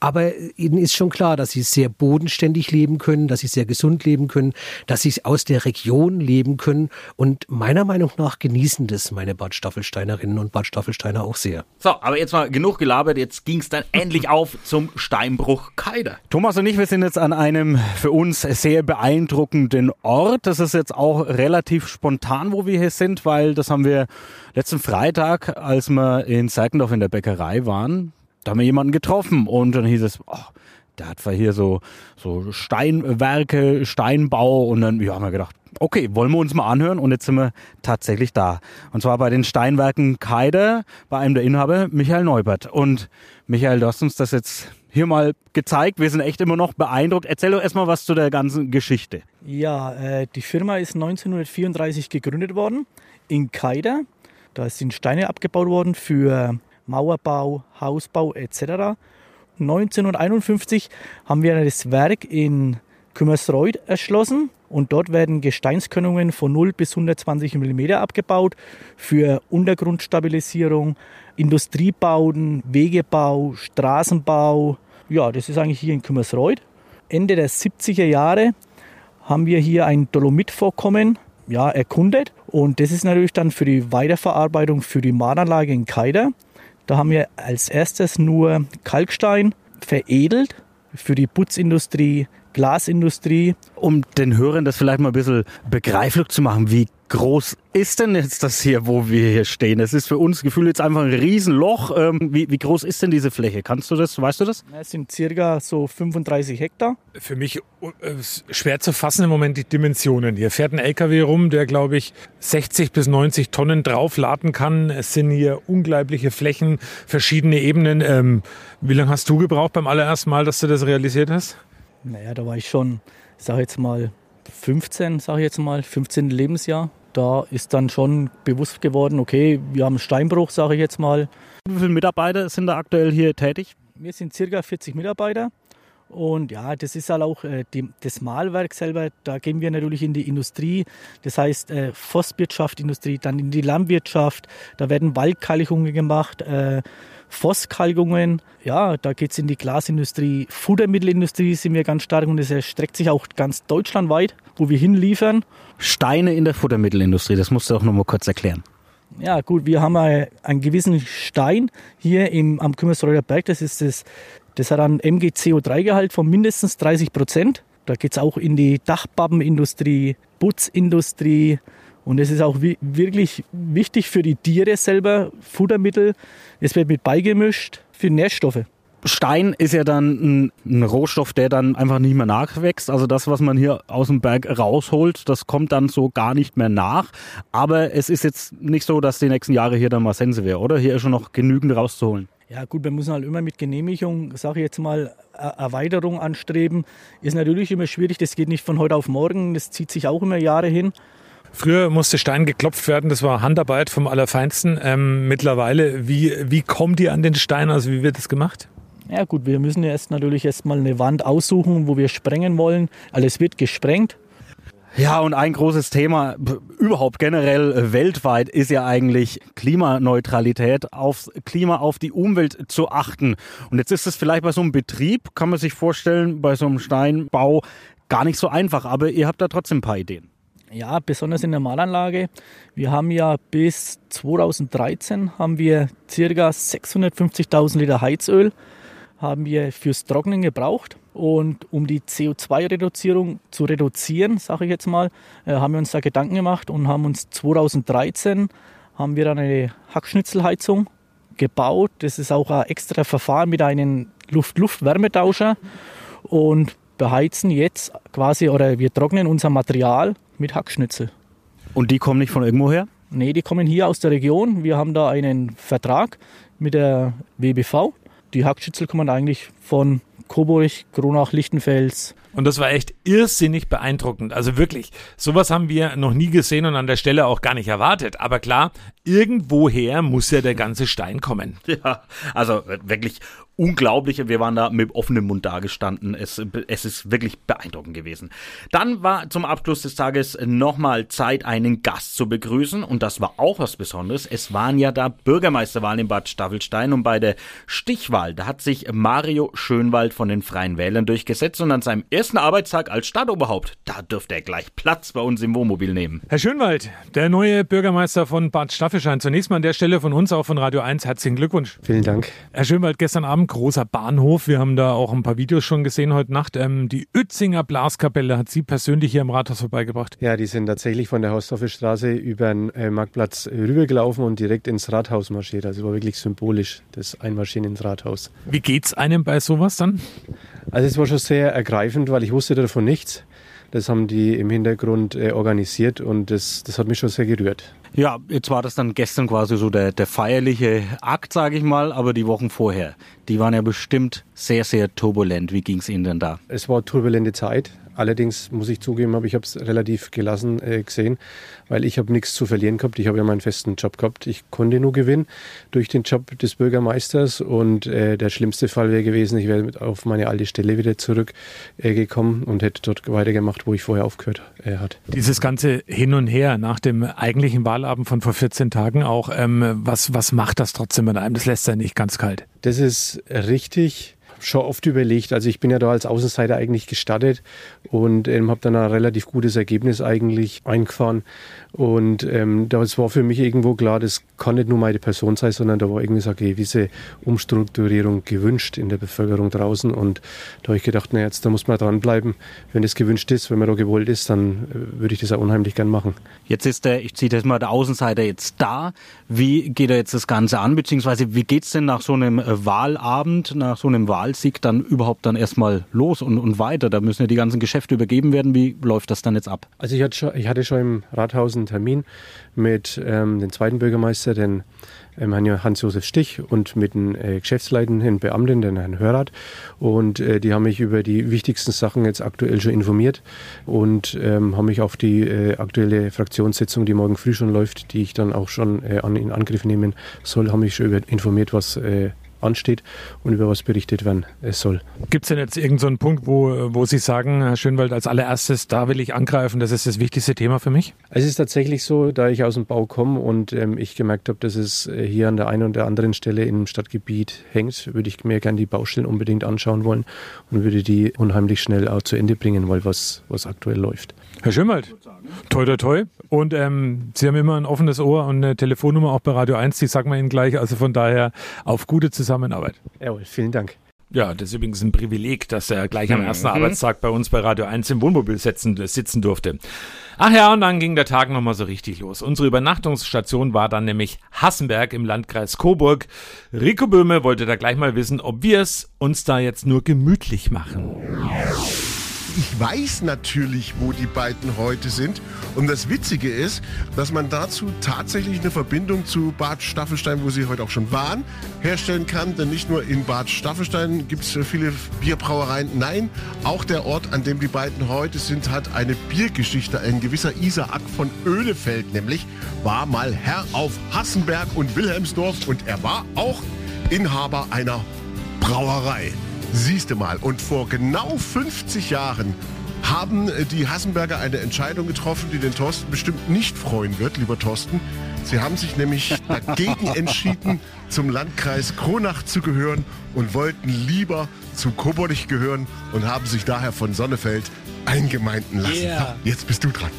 Aber ihnen ist schon klar, dass sie sehr bodenständig leben können, dass sie sehr gesund leben können, dass sie aus der Region leben können. Und meiner Meinung nach genießen das meine Bad Staffelsteinerinnen und Bad Staffelsteiner auch sehr. So, aber jetzt mal genug gelabert. Jetzt ging es dann endlich auf zum Steinbruch Keider. Thomas und ich, wir sind jetzt an einem für uns sehr beeindruckenden Ort. Das ist jetzt auch relativ spontan, wo wir hier sind, weil das haben wir letzten Freitag, als wir in Seikendorf in der Bäckerei waren, da haben wir jemanden getroffen und dann hieß es, oh, der hat zwar hier so, so Steinwerke, Steinbau und dann ja, haben wir gedacht, okay, wollen wir uns mal anhören und jetzt sind wir tatsächlich da. Und zwar bei den Steinwerken Keider, bei einem der Inhaber, Michael Neubert. Und Michael, du hast uns das jetzt hier mal gezeigt. Wir sind echt immer noch beeindruckt. Erzähl doch erstmal was zu der ganzen Geschichte. Ja, äh, die Firma ist 1934 gegründet worden in Keider. Da sind Steine abgebaut worden für Mauerbau, Hausbau etc. 1951 haben wir das Werk in Kümmersreuth erschlossen und dort werden Gesteinskörnungen von 0 bis 120 mm abgebaut für Untergrundstabilisierung, Industriebauten, Wegebau, Straßenbau. Ja, das ist eigentlich hier in Kümmersreuth. Ende der 70er Jahre haben wir hier ein Dolomitvorkommen ja, erkundet und das ist natürlich dann für die Weiterverarbeitung für die Mahnanlage in Keider. Da haben wir als erstes nur Kalkstein veredelt für die Putzindustrie, Glasindustrie. Um den Hörern das vielleicht mal ein bisschen begreiflich zu machen, wie groß ist denn jetzt das hier, wo wir hier stehen? Es ist für uns gefühlt jetzt einfach ein Riesenloch. Ähm, wie, wie, groß ist denn diese Fläche? Kannst du das, weißt du das? Es sind circa so 35 Hektar. Für mich äh, schwer zu fassen im Moment die Dimensionen. Hier fährt ein LKW rum, der glaube ich 60 bis 90 Tonnen draufladen kann. Es sind hier unglaubliche Flächen, verschiedene Ebenen. Ähm, wie lange hast du gebraucht beim allerersten Mal, dass du das realisiert hast? Naja, da war ich schon, sag jetzt mal, 15, sage ich jetzt mal, 15. Lebensjahr. Da ist dann schon bewusst geworden, okay, wir haben Steinbruch, sage ich jetzt mal. Wie viele Mitarbeiter sind da aktuell hier tätig? Wir sind circa 40 Mitarbeiter. Und ja, das ist halt auch äh, die, das Malwerk selber, da gehen wir natürlich in die Industrie, das heißt äh, Forstwirtschaft, Industrie, dann in die Landwirtschaft, da werden Waldkalkungen gemacht, äh, Fosskalkungen, ja, da geht es in die Glasindustrie, Futtermittelindustrie sind wir ganz stark und das erstreckt sich auch ganz deutschlandweit, wo wir hinliefern. Steine in der Futtermittelindustrie, das musst du auch noch mal kurz erklären. Ja, gut, wir haben einen gewissen Stein hier im, am Kümmersreuter Berg, das ist das, das hat einen MgCO3-Gehalt von mindestens 30 Prozent. Da geht es auch in die Dachbabbenindustrie, Putzindustrie, und es ist auch wirklich wichtig für die Tiere selber, Futtermittel. Es wird mit beigemischt für Nährstoffe. Stein ist ja dann ein, ein, Rohstoff, der dann einfach nicht mehr nachwächst. Also das, was man hier aus dem Berg rausholt, das kommt dann so gar nicht mehr nach. Aber es ist jetzt nicht so, dass die nächsten Jahre hier dann mal Sense wäre, oder? Hier ist schon noch genügend rauszuholen. Ja gut, wir müssen halt immer mit Genehmigung, sage ich jetzt mal, Erweiterung anstreben. Ist natürlich immer schwierig, das geht nicht von heute auf morgen, das zieht sich auch immer Jahre hin. Früher musste Stein geklopft werden, das war Handarbeit vom Allerfeinsten. Ähm, mittlerweile, wie, wie kommt ihr an den Stein? Also wie wird das gemacht? Ja gut, wir müssen jetzt natürlich erstmal eine Wand aussuchen, wo wir sprengen wollen. Alles wird gesprengt. Ja, und ein großes Thema überhaupt generell äh, weltweit ist ja eigentlich Klimaneutralität, aufs Klima, auf die Umwelt zu achten. Und jetzt ist es vielleicht bei so einem Betrieb, kann man sich vorstellen, bei so einem Steinbau gar nicht so einfach, aber ihr habt da trotzdem ein paar Ideen. Ja, besonders in der Malanlage. Wir haben ja bis 2013 haben wir circa 650.000 Liter Heizöl haben wir fürs Trocknen gebraucht. Und um die CO2-Reduzierung zu reduzieren, sage ich jetzt mal, äh, haben wir uns da Gedanken gemacht und haben uns 2013 haben wir dann eine Hackschnitzelheizung gebaut. Das ist auch ein extra Verfahren mit einem Luft-Luft-Wärmetauscher und beheizen jetzt quasi oder wir trocknen unser Material mit Hackschnitzel. Und die kommen nicht von irgendwo her? Nee, die kommen hier aus der Region. Wir haben da einen Vertrag mit der WBV. Die Hackschnitzel kommen eigentlich von Coburg, Kronach, Lichtenfels. Und das war echt irrsinnig beeindruckend. Also wirklich, sowas haben wir noch nie gesehen und an der Stelle auch gar nicht erwartet. Aber klar, irgendwoher muss ja der ganze Stein kommen. Ja, also wirklich unglaublich. Wir waren da mit offenem Mund dagestanden. Es, es ist wirklich beeindruckend gewesen. Dann war zum Abschluss des Tages nochmal Zeit, einen Gast zu begrüßen. Und das war auch was Besonderes. Es waren ja da Bürgermeisterwahlen in Bad Staffelstein und bei der Stichwahl, da hat sich Mario Schönwald von den Freien Wählern durchgesetzt und an seinem ersten Arbeitstag als Stadtoberhaupt, da dürfte er gleich Platz bei uns im Wohnmobil nehmen. Herr Schönwald, der neue Bürgermeister von Bad Staffelstein. Zunächst mal an der Stelle von uns, auch von Radio 1, herzlichen Glückwunsch. Vielen Dank. Herr Schönwald, gestern Abend großer Bahnhof. Wir haben da auch ein paar Videos schon gesehen heute Nacht. Ähm, die Uetzinger Blaskapelle hat Sie persönlich hier im Rathaus vorbeigebracht. Ja, die sind tatsächlich von der Hausdorfer über den äh, Marktplatz rübergelaufen und direkt ins Rathaus marschiert. Also war wirklich symbolisch, das Einmarschieren ins Rathaus. Wie geht's einem bei sowas dann? Also es war schon sehr ergreifend, weil ich wusste davon nichts. Das haben die im Hintergrund äh, organisiert und das, das hat mich schon sehr gerührt. Ja, jetzt war das dann gestern quasi so der, der feierliche Akt, sage ich mal, aber die Wochen vorher, die waren ja bestimmt sehr, sehr turbulent. Wie ging es Ihnen denn da? Es war turbulente Zeit. Allerdings muss ich zugeben, habe ich habe es relativ gelassen äh, gesehen, weil ich habe nichts zu verlieren gehabt. Ich habe ja meinen festen Job gehabt. Ich konnte nur gewinnen durch den Job des Bürgermeisters und äh, der schlimmste Fall wäre gewesen, ich wäre auf meine alte Stelle wieder zurückgekommen äh, und hätte dort weitergemacht, wo ich vorher aufgehört äh, hat. Dieses ganze Hin und Her nach dem eigentlichen Wahlabend von vor 14 Tagen auch, ähm, was, was macht das trotzdem mit einem? Das lässt ja nicht ganz kalt. Das ist richtig schon oft überlegt. Also ich bin ja da als Außenseiter eigentlich gestartet und ähm, habe dann ein relativ gutes Ergebnis eigentlich eingefahren. Und ähm, das war für mich irgendwo klar, das kann nicht nur meine Person sein, sondern da war irgendwie so eine gewisse Umstrukturierung gewünscht in der Bevölkerung draußen. Und da habe ich gedacht, na jetzt, da muss man dranbleiben. Wenn das gewünscht ist, wenn man da gewollt ist, dann äh, würde ich das auch unheimlich gern machen. Jetzt ist der, ich ziehe das mal, der Außenseiter jetzt da. Wie geht er jetzt das Ganze an, beziehungsweise wie geht es denn nach so einem äh, Wahlabend, nach so einem Wahlsieg dann überhaupt dann erstmal los und, und weiter? Da müssen ja die ganzen Geschäfte übergeben werden. Wie läuft das dann jetzt ab? Also ich hatte schon, ich hatte schon im Rathaus einen Termin mit ähm, dem zweiten Bürgermeister, den ähm, Hans-Josef Stich und mit dem äh, geschäftsleitenden Beamten, den Herrn Hörath. Und äh, die haben mich über die wichtigsten Sachen jetzt aktuell schon informiert und ähm, haben mich auf die äh, aktuelle Fraktionssitzung, die morgen früh schon läuft, die ich dann auch schon äh, an, in Angriff nehmen soll, haben mich schon über informiert, was äh, ansteht und über was berichtet werden soll. Gibt es denn jetzt irgendeinen so Punkt, wo, wo Sie sagen, Herr Schönwald, als allererstes, da will ich angreifen, das ist das wichtigste Thema für mich? Es ist tatsächlich so, da ich aus dem Bau komme und ähm, ich gemerkt habe, dass es äh, hier an der einen oder anderen Stelle im Stadtgebiet hängt, würde ich mir gerne die Baustellen unbedingt anschauen wollen und würde die unheimlich schnell auch zu Ende bringen, weil was, was aktuell läuft. Herr Schönwald, toi toi toi. Und ähm, Sie haben immer ein offenes Ohr und eine Telefonnummer auch bei Radio 1, die sagen wir Ihnen gleich. Also von daher auf gute Zusammenarbeit. Jawohl, vielen Dank. Ja, das ist übrigens ein Privileg, dass er gleich am ersten mhm. Arbeitstag bei uns bei Radio 1 im Wohnmobil sitzen, sitzen durfte. Ach ja, und dann ging der Tag nochmal so richtig los. Unsere Übernachtungsstation war dann nämlich Hassenberg im Landkreis Coburg. Rico Böhme wollte da gleich mal wissen, ob wir es uns da jetzt nur gemütlich machen ich weiß natürlich, wo die beiden heute sind. Und das Witzige ist, dass man dazu tatsächlich eine Verbindung zu Bad Staffelstein, wo sie heute auch schon waren, herstellen kann. Denn nicht nur in Bad Staffelstein gibt es viele Bierbrauereien. Nein, auch der Ort, an dem die beiden heute sind, hat eine Biergeschichte. Ein gewisser Isaak von Öhlefeld nämlich war mal Herr auf Hassenberg und Wilhelmsdorf und er war auch Inhaber einer Brauerei. Siehste mal, und vor genau 50 Jahren haben äh, die Hassenberger eine Entscheidung getroffen, die den Thorsten bestimmt nicht freuen wird, lieber Thorsten. Sie haben sich nämlich dagegen entschieden, zum Landkreis Kronach zu gehören und wollten lieber zu Koborich gehören und haben sich daher von Sonnefeld eingemeinden lassen. Yeah. Jetzt bist du dran.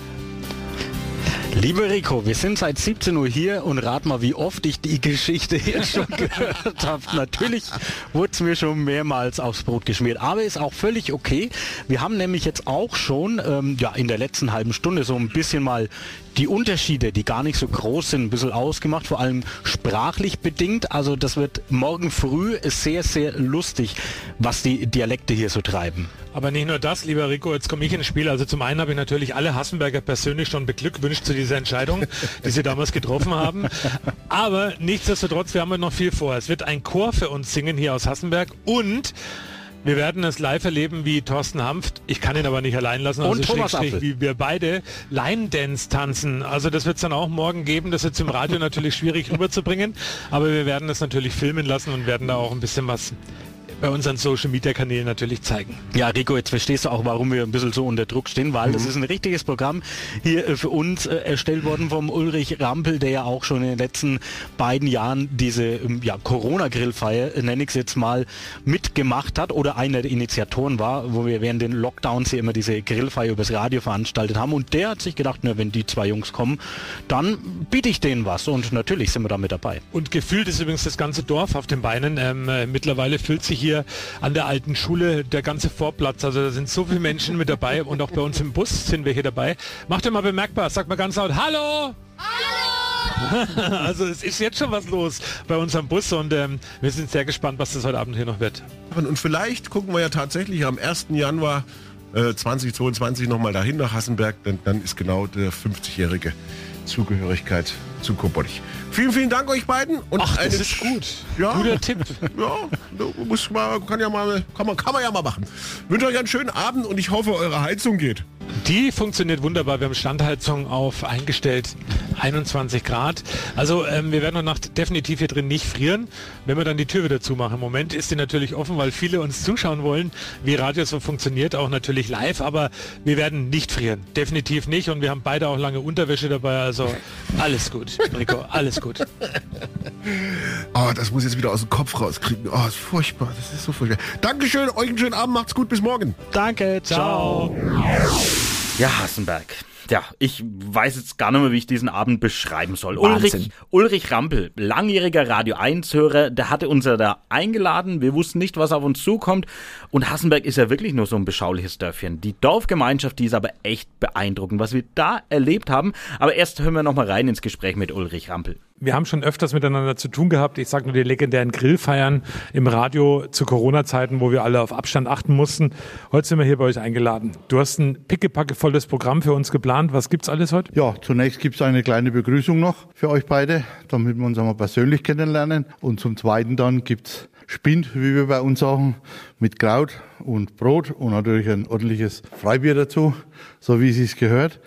Lieber Rico, wir sind seit 17 Uhr hier und rat mal, wie oft ich die Geschichte jetzt schon gehört habe. Natürlich wurde es mir schon mehrmals aufs Brot geschmiert, aber ist auch völlig okay. Wir haben nämlich jetzt auch schon ähm, ja, in der letzten halben Stunde so ein bisschen mal die Unterschiede, die gar nicht so groß sind, ein bisschen ausgemacht, vor allem sprachlich bedingt. Also das wird morgen früh sehr, sehr lustig, was die Dialekte hier so treiben. Aber nicht nur das, lieber Rico, jetzt komme ich ins Spiel. Also zum einen habe ich natürlich alle Hassenberger persönlich schon beglückwünscht zu dieser Entscheidung, die sie damals getroffen haben. Aber nichtsdestotrotz, wir haben noch viel vor. Es wird ein Chor für uns singen hier aus Hassenberg und Wir werden es live erleben, wie Thorsten Hanft, ich kann ihn aber nicht allein lassen, Und also Thomas Schrägstrich, Apfel. wie wir beide Line Dance tanzen. Also das wird es dann auch morgen geben. Das ist jetzt im Radio natürlich schwierig rüberzubringen, aber wir werden es natürlich filmen lassen und werden da auch ein bisschen was bei unseren Social Media Kanälen natürlich zeigen. Ja, Rico, jetzt verstehst du auch, warum wir ein bisschen so unter Druck stehen, weil das ist ein richtiges Programm hier äh, für uns äh, erstellt worden vom Ulrich Rampel, der ja auch schon in den letzten beiden Jahren diese ähm, ja, Corona-Grillfeier, äh, nenne ich es jetzt mal, mitgemacht hat oder einer der Initiatoren war, wo wir während den Lockdowns hier immer diese Grillfeier übers Radio veranstaltet haben. Und der hat sich gedacht, na, wenn die zwei Jungs kommen, dann biete ich denen was. Und natürlich sind wir da mit dabei. Und gefühlt ist übrigens das ganze Dorf auf den Beinen. Ähm, äh, mittlerweile füllt sich hier an der alten Schule der ganze Vorplatz. Also da sind so viele Menschen mit dabei und auch bei uns im Bus sind wir hier dabei. Macht ihr mal bemerkbar, sagt mal ganz laut, Hallo! Hallo! also es ist jetzt schon was los bei uns am Bus und ähm, wir sind sehr gespannt, was das heute Abend hier noch wird. Und vielleicht gucken wir ja tatsächlich am 1. Januar äh, 2022 nochmal dahin nach Hassenberg, denn dann ist genau der 50-jährige Zugehörigkeit zu Kobolich. Vielen, vielen Dank euch beiden. Und Ach, das ist gut. Ja, Guter Tipp. Ja, muss mal, kann ja mal, kann man, kann man ja mal machen. wünsche euch einen schönen Abend und ich hoffe, eure Heizung geht. Die funktioniert wunderbar. Wir haben Standheizung auf eingestellt 21 Grad. Also ähm, wir werden heute Nacht definitiv hier drin nicht frieren, wenn wir dann die Tür wieder zumachen. Im Moment ist die natürlich offen, weil viele uns zuschauen wollen, wie Radio so funktioniert, auch natürlich live. Aber wir werden nicht frieren. Definitiv nicht. Und wir haben beide auch lange Unterwäsche dabei. Also alles gut, Rico, alles gut. Oh, das muss ich jetzt wieder aus dem Kopf rauskriegen. Oh, ist furchtbar. Das ist so furchtbar. Dankeschön, euch einen schönen Abend. Macht's gut. Bis morgen. Danke, ciao. Ja, Hassenberg. Ja, ich weiß jetzt gar nicht mehr, wie ich diesen Abend beschreiben soll. Ulrich, Wahnsinn. Ulrich Rampel, langjähriger Radio 1-Hörer, der hatte uns ja da eingeladen. Wir wussten nicht, was auf uns zukommt. Und Hassenberg ist ja wirklich nur so ein beschauliches Dörfchen. Die Dorfgemeinschaft, die ist aber echt beeindruckend, was wir da erlebt haben. Aber erst hören wir noch mal rein ins Gespräch mit Ulrich Rampel. Wir haben schon öfters miteinander zu tun gehabt. Ich sage nur die legendären Grillfeiern im Radio zu Corona-Zeiten, wo wir alle auf Abstand achten mussten. Heute sind wir hier bei euch eingeladen. Du hast ein pickepackevolles Programm für uns geplant. Was gibt's alles heute? Ja, zunächst gibt es eine kleine Begrüßung noch für euch beide, damit wir uns einmal persönlich kennenlernen. Und zum Zweiten dann gibt's Spind, wie wir bei uns sagen, mit Kraut und Brot und natürlich ein ordentliches Freibier dazu, so wie es sich gehört.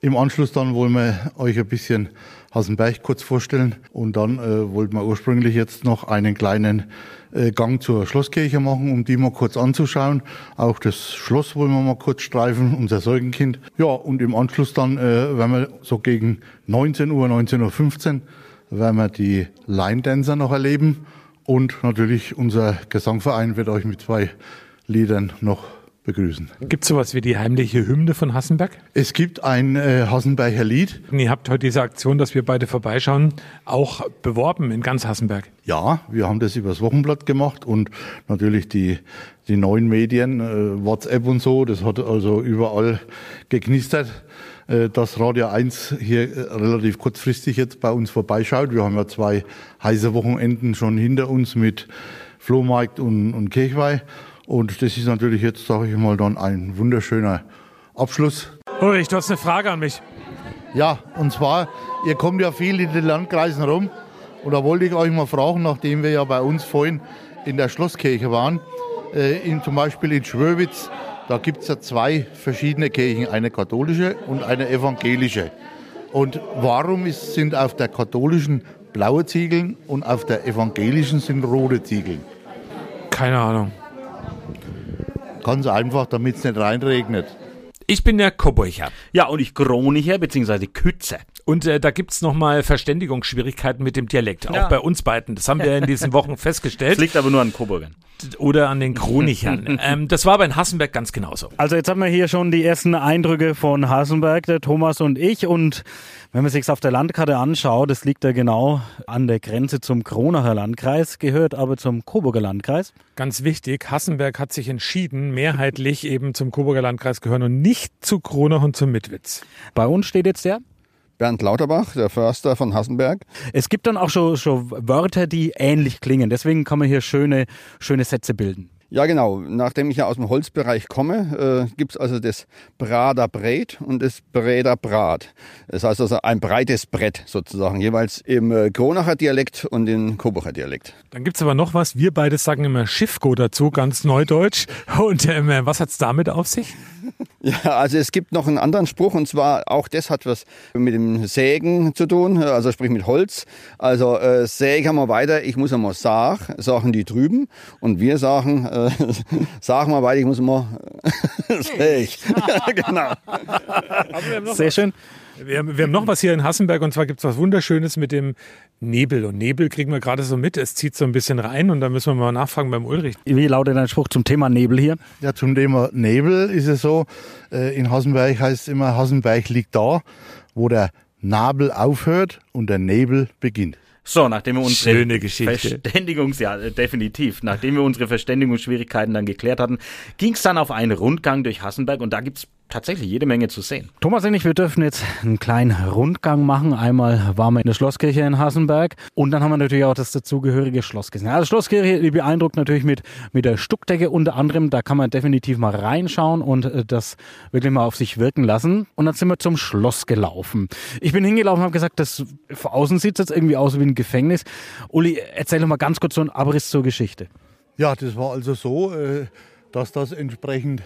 Im Anschluss dann wollen wir euch ein bisschen Hasenberg kurz vorstellen und dann äh, wollten wir ursprünglich jetzt noch einen kleinen äh, Gang zur Schlosskirche machen, um die mal kurz anzuschauen. Auch das Schloss wollen wir mal kurz streifen, unser Sorgenkind. Ja, und im Anschluss dann äh, werden wir so gegen 19 Uhr, 19.15 Uhr werden wir die Line Dancer noch erleben und natürlich unser Gesangverein wird euch mit zwei Liedern noch begrüßen. Gibt es sowas wie die heimliche Hymne von Hassenberg? Es gibt ein äh, Hassenberger Lied. Ihr habt heute diese Aktion, dass wir beide vorbeischauen, auch beworben in ganz Hassenberg. Ja, wir haben das übers Wochenblatt gemacht und natürlich die, die neuen Medien, äh, WhatsApp und so, das hat also überall geknistert, äh, dass Radio 1 hier äh, relativ kurzfristig jetzt bei uns vorbeischaut. Wir haben ja zwei heiße Wochenenden schon hinter uns mit Flohmarkt und, und Kirchweih. Und das ist natürlich jetzt, sage ich mal, dann ein wunderschöner Abschluss. Ulrich, du hast eine Frage an mich. Ja, und zwar, ihr kommt ja viel in den Landkreisen rum. Und da wollte ich euch mal fragen, nachdem wir ja bei uns vorhin in der Schlosskirche waren, äh, in, zum Beispiel in Schwöwitz, da gibt es ja zwei verschiedene Kirchen, eine katholische und eine evangelische. Und warum ist, sind auf der katholischen blaue Ziegeln und auf der evangelischen sind rote Ziegeln? Keine Ahnung. Ganz einfach, damit es nicht reinregnet. Ich bin der Coburcher. Ja, und ich Kronicher bzw. Kütze. Und äh, da gibt's noch mal Verständigungsschwierigkeiten mit dem Dialekt. Ja. Auch bei uns beiden. Das haben wir in diesen Wochen Das festgestellt. liegt aber nur an Coburgern. Oder an den Chronichern. ähm, das war aber in Hassenberg ganz genauso. Also jetzt haben wir hier schon die ersten Eindrücke von Hasenberg, der Thomas und ich. Und wenn man sich auf der Landkarte anschaut, das liegt ja genau an der Grenze zum Kronacher Landkreis, gehört aber zum Coburger Landkreis. Ganz wichtig, Hassenberg hat sich entschieden, mehrheitlich eben zum Coburger Landkreis gehören und nicht zu Kronach und zum Mitwitz. Bei uns steht jetzt der. Bernd Lauterbach, der Förster von Hassenberg. Es gibt dann auch schon, schon Wörter, die ähnlich klingen. Deswegen kann man hier schöne, schöne Sätze bilden. Ja, genau. Nachdem ich ja aus dem Holzbereich komme, äh, gibt es also das Brader Brät und das Bräder Brat. Das heißt also ein breites Brett sozusagen, jeweils im äh, Kronacher Dialekt und im Coburger Dialekt. Dann gibt's aber noch was. Wir beide sagen immer Schiffgo dazu, ganz neudeutsch. Und ähm, was hat's damit auf sich? Ja, also es gibt noch einen anderen Spruch und zwar auch das hat was mit dem Sägen zu tun, also sprich mit Holz. Also äh, sägen wir weiter, ich muss einmal sag, sagen die drüben und wir sagen, äh, sagen wir weiter, ich muss säg. ja, genau. Sehr schön. Wir haben, wir haben noch was hier in Hassenberg und zwar gibt's was Wunderschönes mit dem Nebel. Und Nebel kriegen wir gerade so mit. Es zieht so ein bisschen rein und da müssen wir mal nachfragen beim Ulrich. Wie lautet dein Spruch zum Thema Nebel hier? Ja, zum Thema Nebel ist es so, äh, in Hassenberg heißt es immer, Hassenberg liegt da, wo der Nabel aufhört und der Nebel beginnt. So, nachdem wir unsere Schöne Geschichte. Verständigungs, ja, definitiv. Nachdem wir unsere Verständigungsschwierigkeiten dann geklärt hatten, ging es dann auf einen Rundgang durch Hassenberg und da gibt's tatsächlich jede Menge zu sehen. Thomas und ich, wir dürfen jetzt einen kleinen Rundgang machen. Einmal waren wir in der Schlosskirche in Hassenberg und dann haben wir natürlich auch das dazugehörige Schloss gesehen. Also Schlosskirche, die beeindruckt natürlich mit, mit der Stuckdecke unter anderem. Da kann man definitiv mal reinschauen und äh, das wirklich mal auf sich wirken lassen. Und dann sind wir zum Schloss gelaufen. Ich bin hingelaufen und habe gesagt, das von außen sieht jetzt irgendwie aus wie ein Gefängnis. Uli, erzähl doch mal ganz kurz so einen Abriss zur Geschichte. Ja, das war also so, äh, dass das entsprechend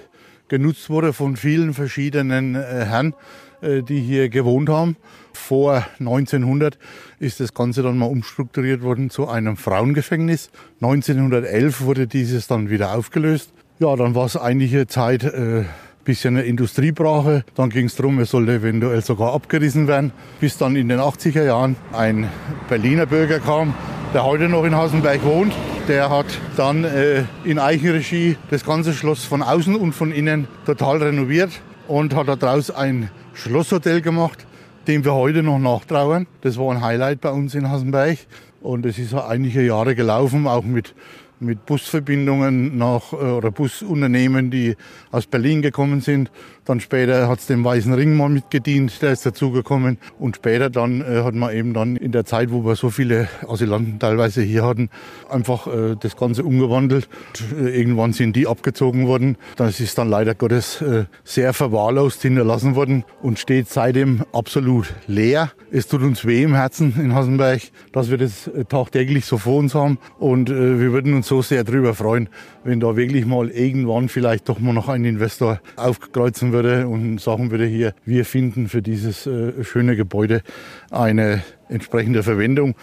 genutzt wurde von vielen verschiedenen äh, Herren, äh, die hier gewohnt haben. Vor 1900 ist das Ganze dann mal umstrukturiert worden zu einem Frauengefängnis. 1911 wurde dieses dann wieder aufgelöst. Ja, dann war es einige Zeit äh, bisschen eine Industriebrache. Dann ging es darum, es sollte eventuell sogar abgerissen werden. Bis dann in den 80er Jahren ein Berliner Bürger kam, der heute noch in Hasenberg wohnt. Der hat dann äh, in Eichenregie das ganze Schloss von außen und von innen total renoviert und hat daraus ein Schlosshotel gemacht, dem wir heute noch nachtrauern. Das war ein Highlight bei uns in Hasenberg. Und es ist einige Jahre gelaufen, auch mit mit Busverbindungen nach äh, oder Busunternehmen, die aus Berlin gekommen sind. Dann später hat es dem Weißen Ring mal mitgedient, der ist dazugekommen. Und später dann äh, hat man eben dann in der Zeit, wo wir so viele Asylanten teilweise hier hatten, einfach äh, das Ganze umgewandelt. Und, äh, irgendwann sind die abgezogen worden. Das ist dann leider Gottes äh, sehr verwahrlost hinterlassen worden und steht seitdem absolut leer. Es tut uns weh im Herzen in Hassenberg, dass wir das äh, tagtäglich so vor uns haben. Und äh, wir würden uns so sehr darüber freuen, wenn da wirklich mal irgendwann vielleicht doch mal noch ein Investor aufkreuzen würde und sagen würde, hier, wir finden für dieses äh, schöne Gebäude eine entsprechende Verwendung.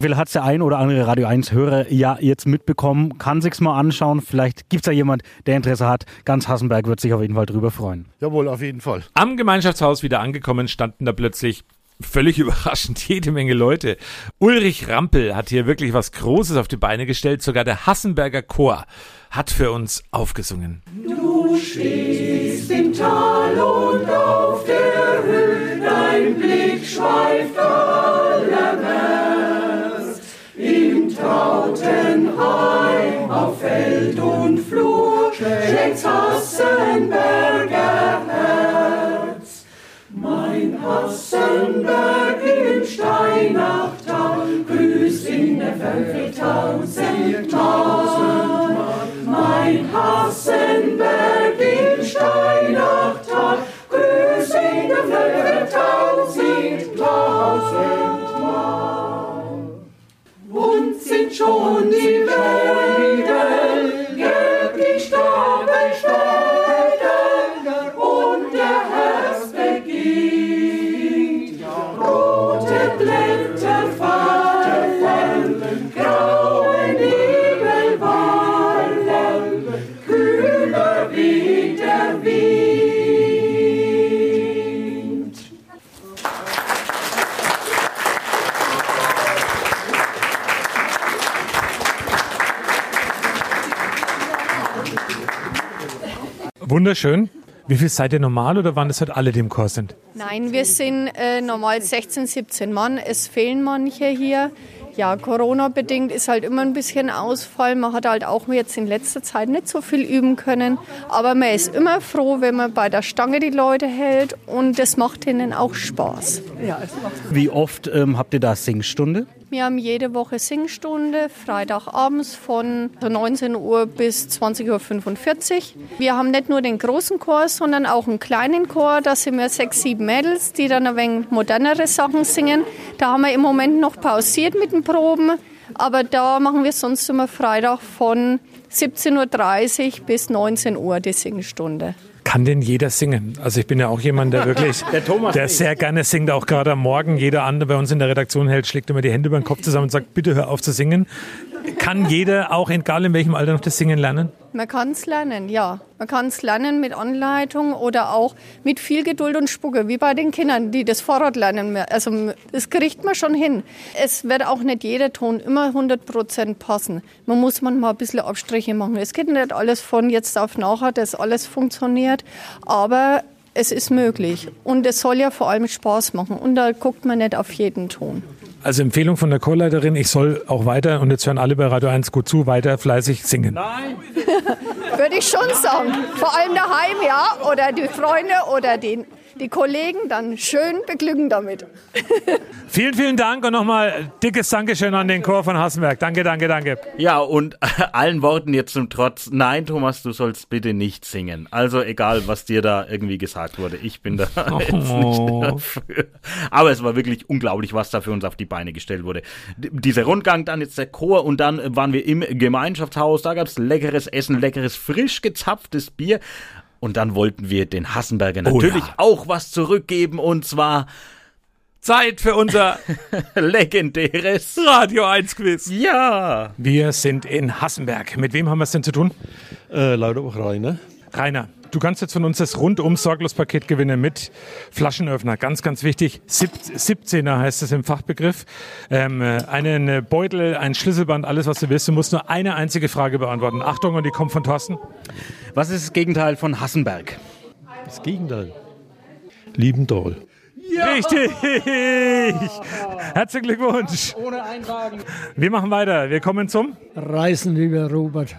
Will hat's der ein oder andere Radio 1 Hörer ja jetzt mitbekommen, kann sich's mal anschauen. Vielleicht gibt's da jemand, der Interesse hat. Ganz Hassenberg wird sich auf jeden Fall drüber freuen. Jawohl, auf jeden Fall. Am Gemeinschaftshaus wieder angekommen, standen da plötzlich völlig überraschend jede Menge Leute. Ulrich Rampel hat hier wirklich was Großes auf die Beine gestellt. Sogar der Hassenberger Chor hat für uns aufgesungen. Du stehst im Tal und auf der Höhe, dein Blick schweift allerwärts. Im Trautenheim, auf Feld und Flur, schlägt's Hassenberger Herz. Mein Hassenberg im Steinachtal, grüßt in der Fünftausend Mal. Mein Hassenberg im Steinachtal, der Fünftausend Mal. Und sind schon die Wunderschön. Wie viel seid ihr normal oder waren das halt alle, die im Chor sind? Nein, wir sind äh, normal 16, 17 Mann. Es fehlen manche hier. Ja, Corona-bedingt ist halt immer ein bisschen Ausfall. Man hat halt auch jetzt in letzter Zeit nicht so viel üben können. Aber man ist immer froh, wenn man bei der Stange die Leute hält und das macht ihnen auch Spaß. Ja, es macht Wie oft ähm, habt ihr da Singstunde? Wir haben jede Woche Singstunde, Freitagabends von 19 Uhr bis 20.45 Uhr. Wir haben nicht nur den großen Chor, sondern auch einen kleinen Chor. Da sind wir sechs, sieben Mädels, die dann ein wenig modernere Sachen singen. Da haben wir im Moment noch pausiert mit den Proben. Aber da machen wir sonst immer Freitag von 17.30 Uhr bis 19 Uhr die Singstunde. Kann denn jeder singen? Also ich bin ja auch jemand, der wirklich, Der Thomas der sehr gerne singt, auch gerade am Morgen. Jeder andere bei uns in der Redaktion hält, schlägt immer die Hände über den Kopf zusammen und sagt, bitte hör auf zu singen. Kann jeder, auch egal in welchem Alter, noch das Singen lernen? Man kann es lernen, ja. Man kann es lernen mit Anleitung oder auch mit viel Geduld und Spucke, wie bei den Kindern, die das Fahrrad lernen. Also das kriegt man schon hin. Es wird auch nicht jeder Ton immer 100 Prozent passen. Man muss manchmal ein bisschen Abstriche machen. Es geht nicht alles von jetzt auf nachher, dass alles funktioniert, aber es ist möglich. Und es soll ja vor allem Spaß machen. Und da guckt man nicht auf jeden Ton. Also Empfehlung von der Chorleiterin, ich soll auch weiter, und jetzt hören alle bei Radio 1 gut zu, weiter fleißig singen. Würde ich schon sagen. Vor allem daheim, ja. Oder die Freunde oder die, die Kollegen dann schön beglücken damit. Vielen, vielen Dank und nochmal dickes Dankeschön an den Chor von Hassenberg. Danke, danke, danke. Ja, und allen Worten jetzt zum Trotz, nein, Thomas, du sollst bitte nicht singen. Also egal, was dir da irgendwie gesagt wurde, ich bin da jetzt nicht dafür. Aber es war wirklich unglaublich, was da für uns auf die Beine gestellt wurde. D dieser Rundgang, dann jetzt der Chor und dann waren wir im Gemeinschaftshaus, da gab's leckeres Essen, leckeres, frisch gezapftes Bier. Und dann wollten wir den Hassenberger Oh natürlich ja. auch was zurückgeben und zwar Zeit für unser legendäres Radio 1 Quiz. Ja. Wir sind in Hassenberg. Mit wem haben wir es denn zu tun? Äh, Lauterbach Rainer. Rainer, du kannst jetzt von uns das rundum sorglos Paket gewinnen mit Flaschenöffner. Ganz, ganz wichtig. Sieb 17er heißt es im Fachbegriff. Ähm, äh, einen äh, Beutel, ein Schlüsselband, alles, was du willst. Du musst nur eine einzige Frage beantworten. Achtung, und die kommt von Thorsten. Was ist das Gegenteil von Hassenberg? Das Gegenteil. Liebendahl. Richtig! Herzlichen Glückwunsch! Ohne Einwagen. Wir machen weiter. Wir kommen zum Reisen, lieber Robert.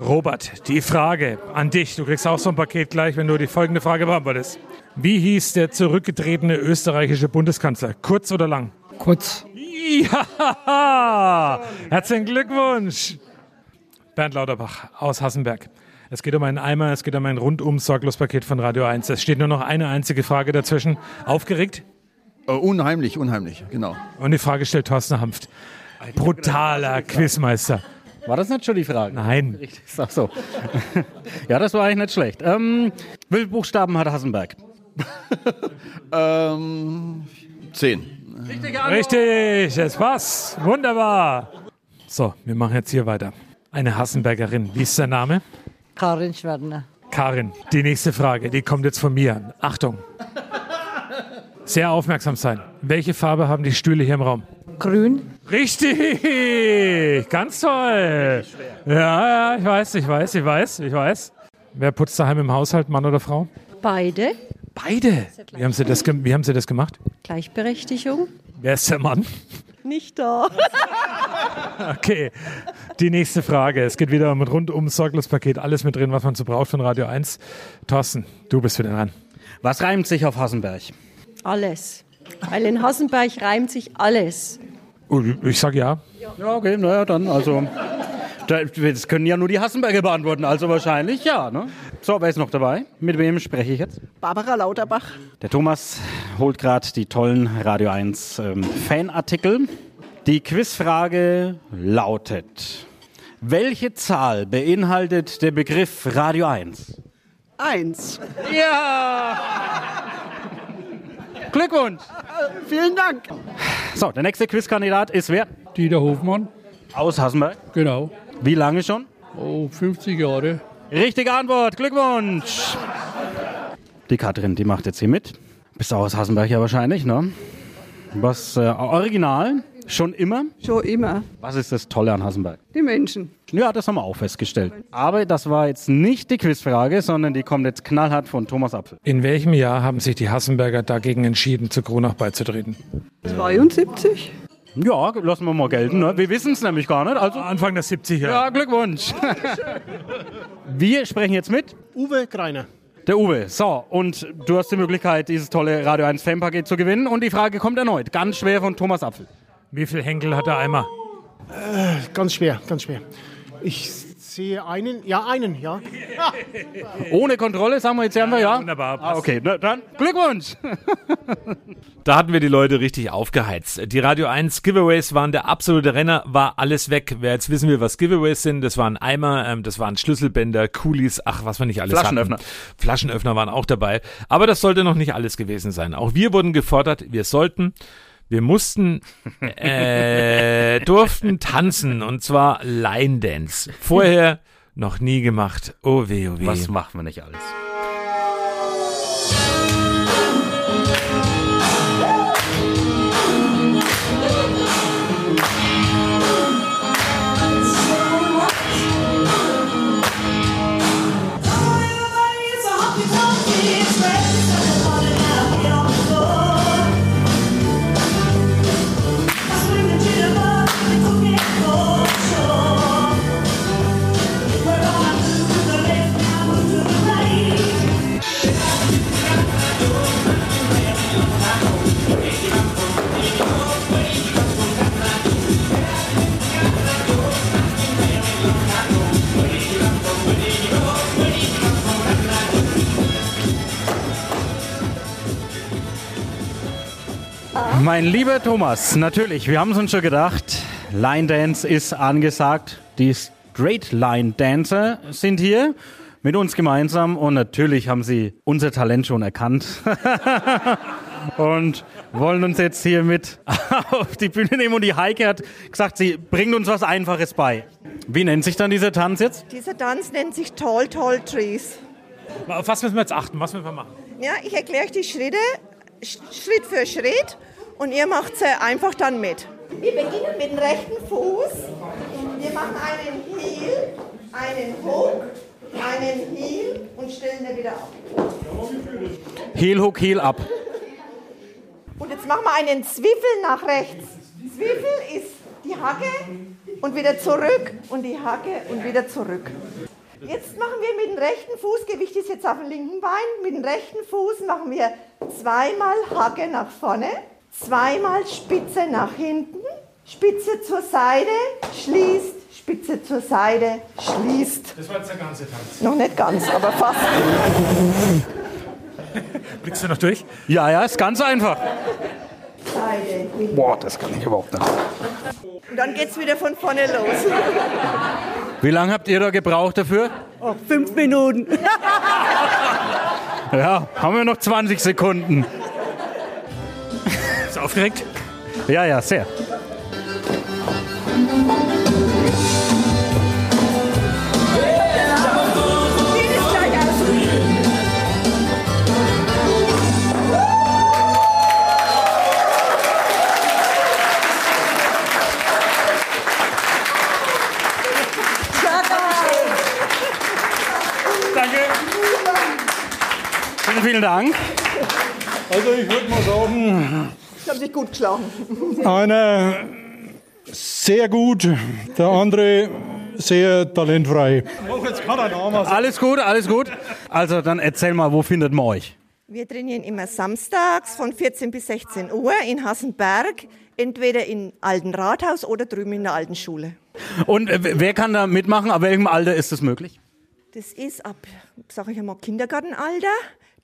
Robert, die Frage an dich. Du kriegst auch so ein Paket gleich, wenn du die folgende Frage beantwortest. Wie hieß der zurückgetretene österreichische Bundeskanzler? Kurz oder lang? Kurz. Ja! Herzlichen Glückwunsch! Bernd Lauterbach aus Hassenberg. Es geht um einen Eimer, es geht um ein rundum sorglos Paket von Radio 1. Es steht nur noch eine einzige Frage dazwischen. Aufgeregt? Äh, unheimlich, unheimlich, genau. Und die Frage stellt Thorsten Hanft. Brutaler Quizmeister. War das nicht schon die Frage? Nein. Richtig, ach so. ja, das war eigentlich nicht schlecht. Ähm, wie viele Buchstaben hat Hassenberg? ähm, zehn. Richtig, es passt. Wunderbar. So, wir machen jetzt hier weiter. Eine Hassenbergerin. Wie ist der Name? Karin Schwertner. Karin, die nächste Frage, die kommt jetzt von mir. Achtung. Sehr aufmerksam sein. Welche Farbe haben die Stühle hier im Raum? Grün. Richtig! Ganz toll! Ja, ja, ich weiß, ich weiß, ich weiß, ich weiß. Wer putzt daheim im Haushalt, Mann oder Frau? Beide. Beide? Wie haben Sie das, ge- wie haben Sie das gemacht? Gleichberechtigung. Wer ist der Mann? Nicht da. Okay, die nächste Frage. Es geht wieder um ein rundum sorglos Paket. Alles mit drin, was man so braucht von Radio 1. Thorsten, du bist wieder dran. Was reimt sich auf Hassenberg? Alles. Weil in Hassenberg reimt sich alles. Ich sag ja. Ja, okay, naja, dann, also. da- Das können ja nur die Hassenberger beantworten, also wahrscheinlich ja, ne? So, wer ist noch dabei? Mit wem spreche ich jetzt? Barbara Lauterbach. Der Thomas holt gerade die tollen Radio 1 ähm, Fanartikel. Die Quizfrage lautet: Welche Zahl beinhaltet der Begriff Radio 1? Eins. Ja! Glückwunsch! vielen Dank. So, der nächste Quizkandidat ist wer? Dieter Hofmann. Aus Hassenberg. Genau. Wie lange schon? Oh, 50 Jahre. Richtige Antwort, Glückwunsch! Die Katrin, die macht jetzt hier mit. Bist auch aus Hassenberg ja wahrscheinlich, ne? Was äh, original? Schon immer? Schon immer. Was ist das Tolle an Hassenberg? Die Menschen. Ja, das haben wir auch festgestellt. Aber das war jetzt nicht die Quizfrage, sondern die kommt jetzt knallhart von Thomas Apfel. In welchem Jahr haben sich die Hassenberger dagegen entschieden, zu Kronach beizutreten? 72. Ja, lassen wir mal gelten. Ne? Wir wissen es nämlich gar nicht. Also Anfang der 70er. Ja, Glückwunsch. wir sprechen jetzt mit Uwe Greiner. der Uwe. So, und du hast die Möglichkeit, dieses tolle Radio 1 Fanpaket zu gewinnen. Und die Frage kommt erneut. Ganz schwer von Thomas Apfel. Wie viel Henkel hat der Eimer? Äh, ganz schwer, ganz schwer. Ich sehe einen, ja, einen, ja. Ohne Kontrolle, sagen wir jetzt einfach, ja? Wunderbar. Ah, okay, na, dann Glückwunsch. Da hatten wir die Leute richtig aufgeheizt. Die Radio 1 Giveaways waren der absolute Renner, war alles weg. Wer jetzt wissen will, was Giveaways sind, das waren Eimer, ähm, das waren Schlüsselbänder, Coolies, ach, was wir nicht alles Flaschenöffner. hatten. Flaschenöffner waren auch dabei. Aber das sollte noch nicht alles gewesen sein. Auch wir wurden gefordert, wir sollten, wir mussten, äh, durften tanzen und zwar Line Dance. Vorher noch nie gemacht. Oh weh, oh weh. Was machen wir nicht alles? Mein lieber Thomas, natürlich, wir haben es uns schon gedacht. Line Dance ist angesagt. Die Straight Line Dancer sind hier mit uns gemeinsam und natürlich haben sie unser Talent schon erkannt und wollen uns jetzt hier mit auf die Bühne nehmen. Und die Heike hat gesagt, sie bringt uns was Einfaches bei. Wie nennt sich dann dieser Tanz jetzt? Dieser Tanz nennt sich Tall Tall Trees. Auf was müssen wir jetzt achten? Was müssen wir machen? Ja, ich erkläre euch die Schritte Sch- Schritt für Schritt und ihr macht sie einfach dann mit. Wir beginnen mit dem rechten Fuß. Wir machen einen Heel, einen Hook, einen Heel und stellen den wieder auf. Heel, Hook, Heel ab. Und jetzt machen wir einen Zwiffel nach rechts. Zwiffel ist die Hacke und wieder zurück und die Hacke und wieder zurück. Jetzt machen wir mit dem rechten Fuß, Gewicht ist jetzt auf dem linken Bein, mit dem rechten Fuß machen wir zweimal Hacke nach vorne, zweimal Spitze nach hinten, Spitze zur Seite, schließt, Spitze zur Seite, schließt. Das war jetzt der ganze Tanz. Noch nicht ganz, aber fast. Blickst du noch durch? Ja, ja, ist ganz einfach. Seite. Boah, das kann ich überhaupt nicht. Und dann geht's wieder von vorne los. Wie lange habt ihr da gebraucht dafür? Oh, fünf Minuten. Ja, haben wir noch 20 Sekunden. Ist aufgeregt? Ja, ja, sehr. Danke. Vielen, vielen Dank. Also ich würde mal sagen, Ich habe dich gut geschlagen. einer sehr gut, der andere sehr talentfrei. Oh, jetzt kann er Name Alles gut, alles gut. Also dann erzähl mal, wo findet man euch? Wir trainieren immer samstags von 14 bis 16 Uhr in Hassenberg, entweder in Alten Rathaus oder drüben in der alten Schule. Und äh, wer kann da mitmachen? Ab welchem Alter ist das möglich? Das ist ab, sage ich einmal, Kindergartenalter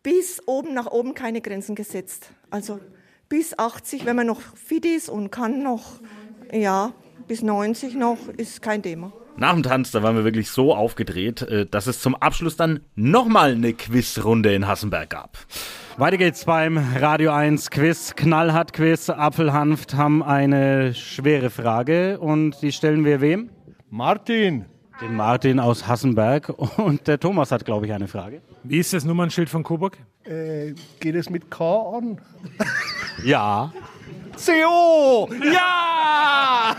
bis oben nach oben keine Grenzen gesetzt. Also bis 80, wenn man noch fit ist und kann noch, ja, bis 90 noch, ist kein Thema. Nach dem Tanz, da waren wir wirklich so aufgedreht, äh, dass es zum Abschluss dann nochmal eine Quizrunde in Hassenberg gab. Weiter geht's beim Radio 1 Quiz, Knallhart Quiz. Apfelhanft haben eine schwere Frage und die stellen wir wem? Martin. Den Martin aus Hassenberg und der Thomas hat, glaube ich, eine Frage. Wie ist das Nummernschild von Coburg? Äh, geht es mit K an? Ja. CO! Ja!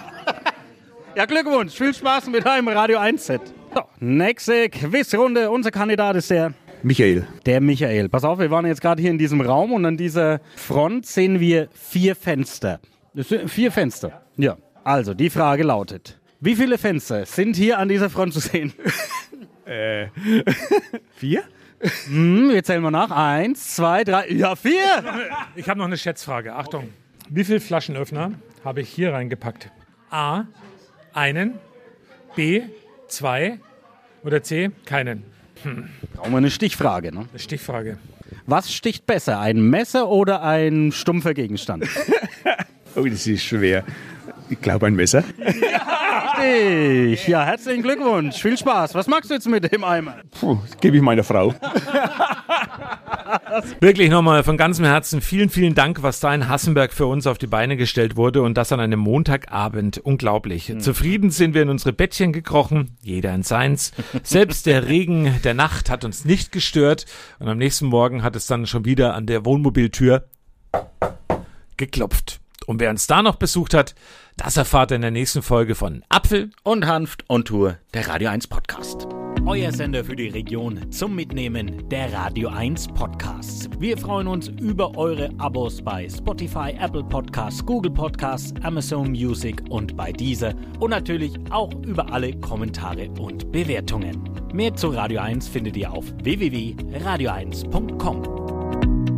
Ja, Glückwunsch. Viel Spaß mit deinem Radio 1 Set. So, nächste Quizrunde. Unser Kandidat ist der Michael. Der Michael. Pass auf, wir waren jetzt gerade hier in diesem Raum und an dieser Front sehen wir vier Fenster. Das sind vier Fenster. Ja. Also, die Frage lautet: Wie viele Fenster sind hier an dieser Front zu sehen? Äh. Vier? Hm, wir zählen mal nach. Eins, zwei, drei. Ja, vier! Ich habe noch eine Schätzfrage. Achtung. Wie viele Flaschenöffner habe ich hier reingepackt. A, einen. B, zwei. Oder C, keinen. Hm. Brauchen wir eine Stichfrage, ne? Eine Stichfrage. Was sticht besser, ein Messer oder ein stumpfer Gegenstand? Oh, das ist schwer. Ich glaube ein Messer. Richtig. Ja, herzlichen Glückwunsch. Viel Spaß. Was magst du jetzt mit dem Eimer? Puh, das gebe ich meiner Frau. Wirklich nochmal von ganzem Herzen vielen, vielen Dank, was da in Hassenberg für uns auf die Beine gestellt wurde und das an einem Montagabend. Unglaublich. Zufrieden sind wir in unsere Bettchen gekrochen, jeder in seins. Selbst der Regen der Nacht hat uns nicht gestört und am nächsten Morgen hat es dann schon wieder an der Wohnmobiltür geklopft. Und wer uns da noch besucht hat, das erfahrt ihr in der nächsten Folge von Apfel und Hanft und Tour, der Radio 1 Podcast. Euer Sender für die Region zum Mitnehmen der Radio 1 Podcasts. Wir freuen uns über eure Abos bei Spotify, Apple Podcasts, Google Podcasts, Amazon Music und bei dieser und natürlich auch über alle Kommentare und Bewertungen. Mehr zu Radio 1 findet ihr auf www.radio1.com.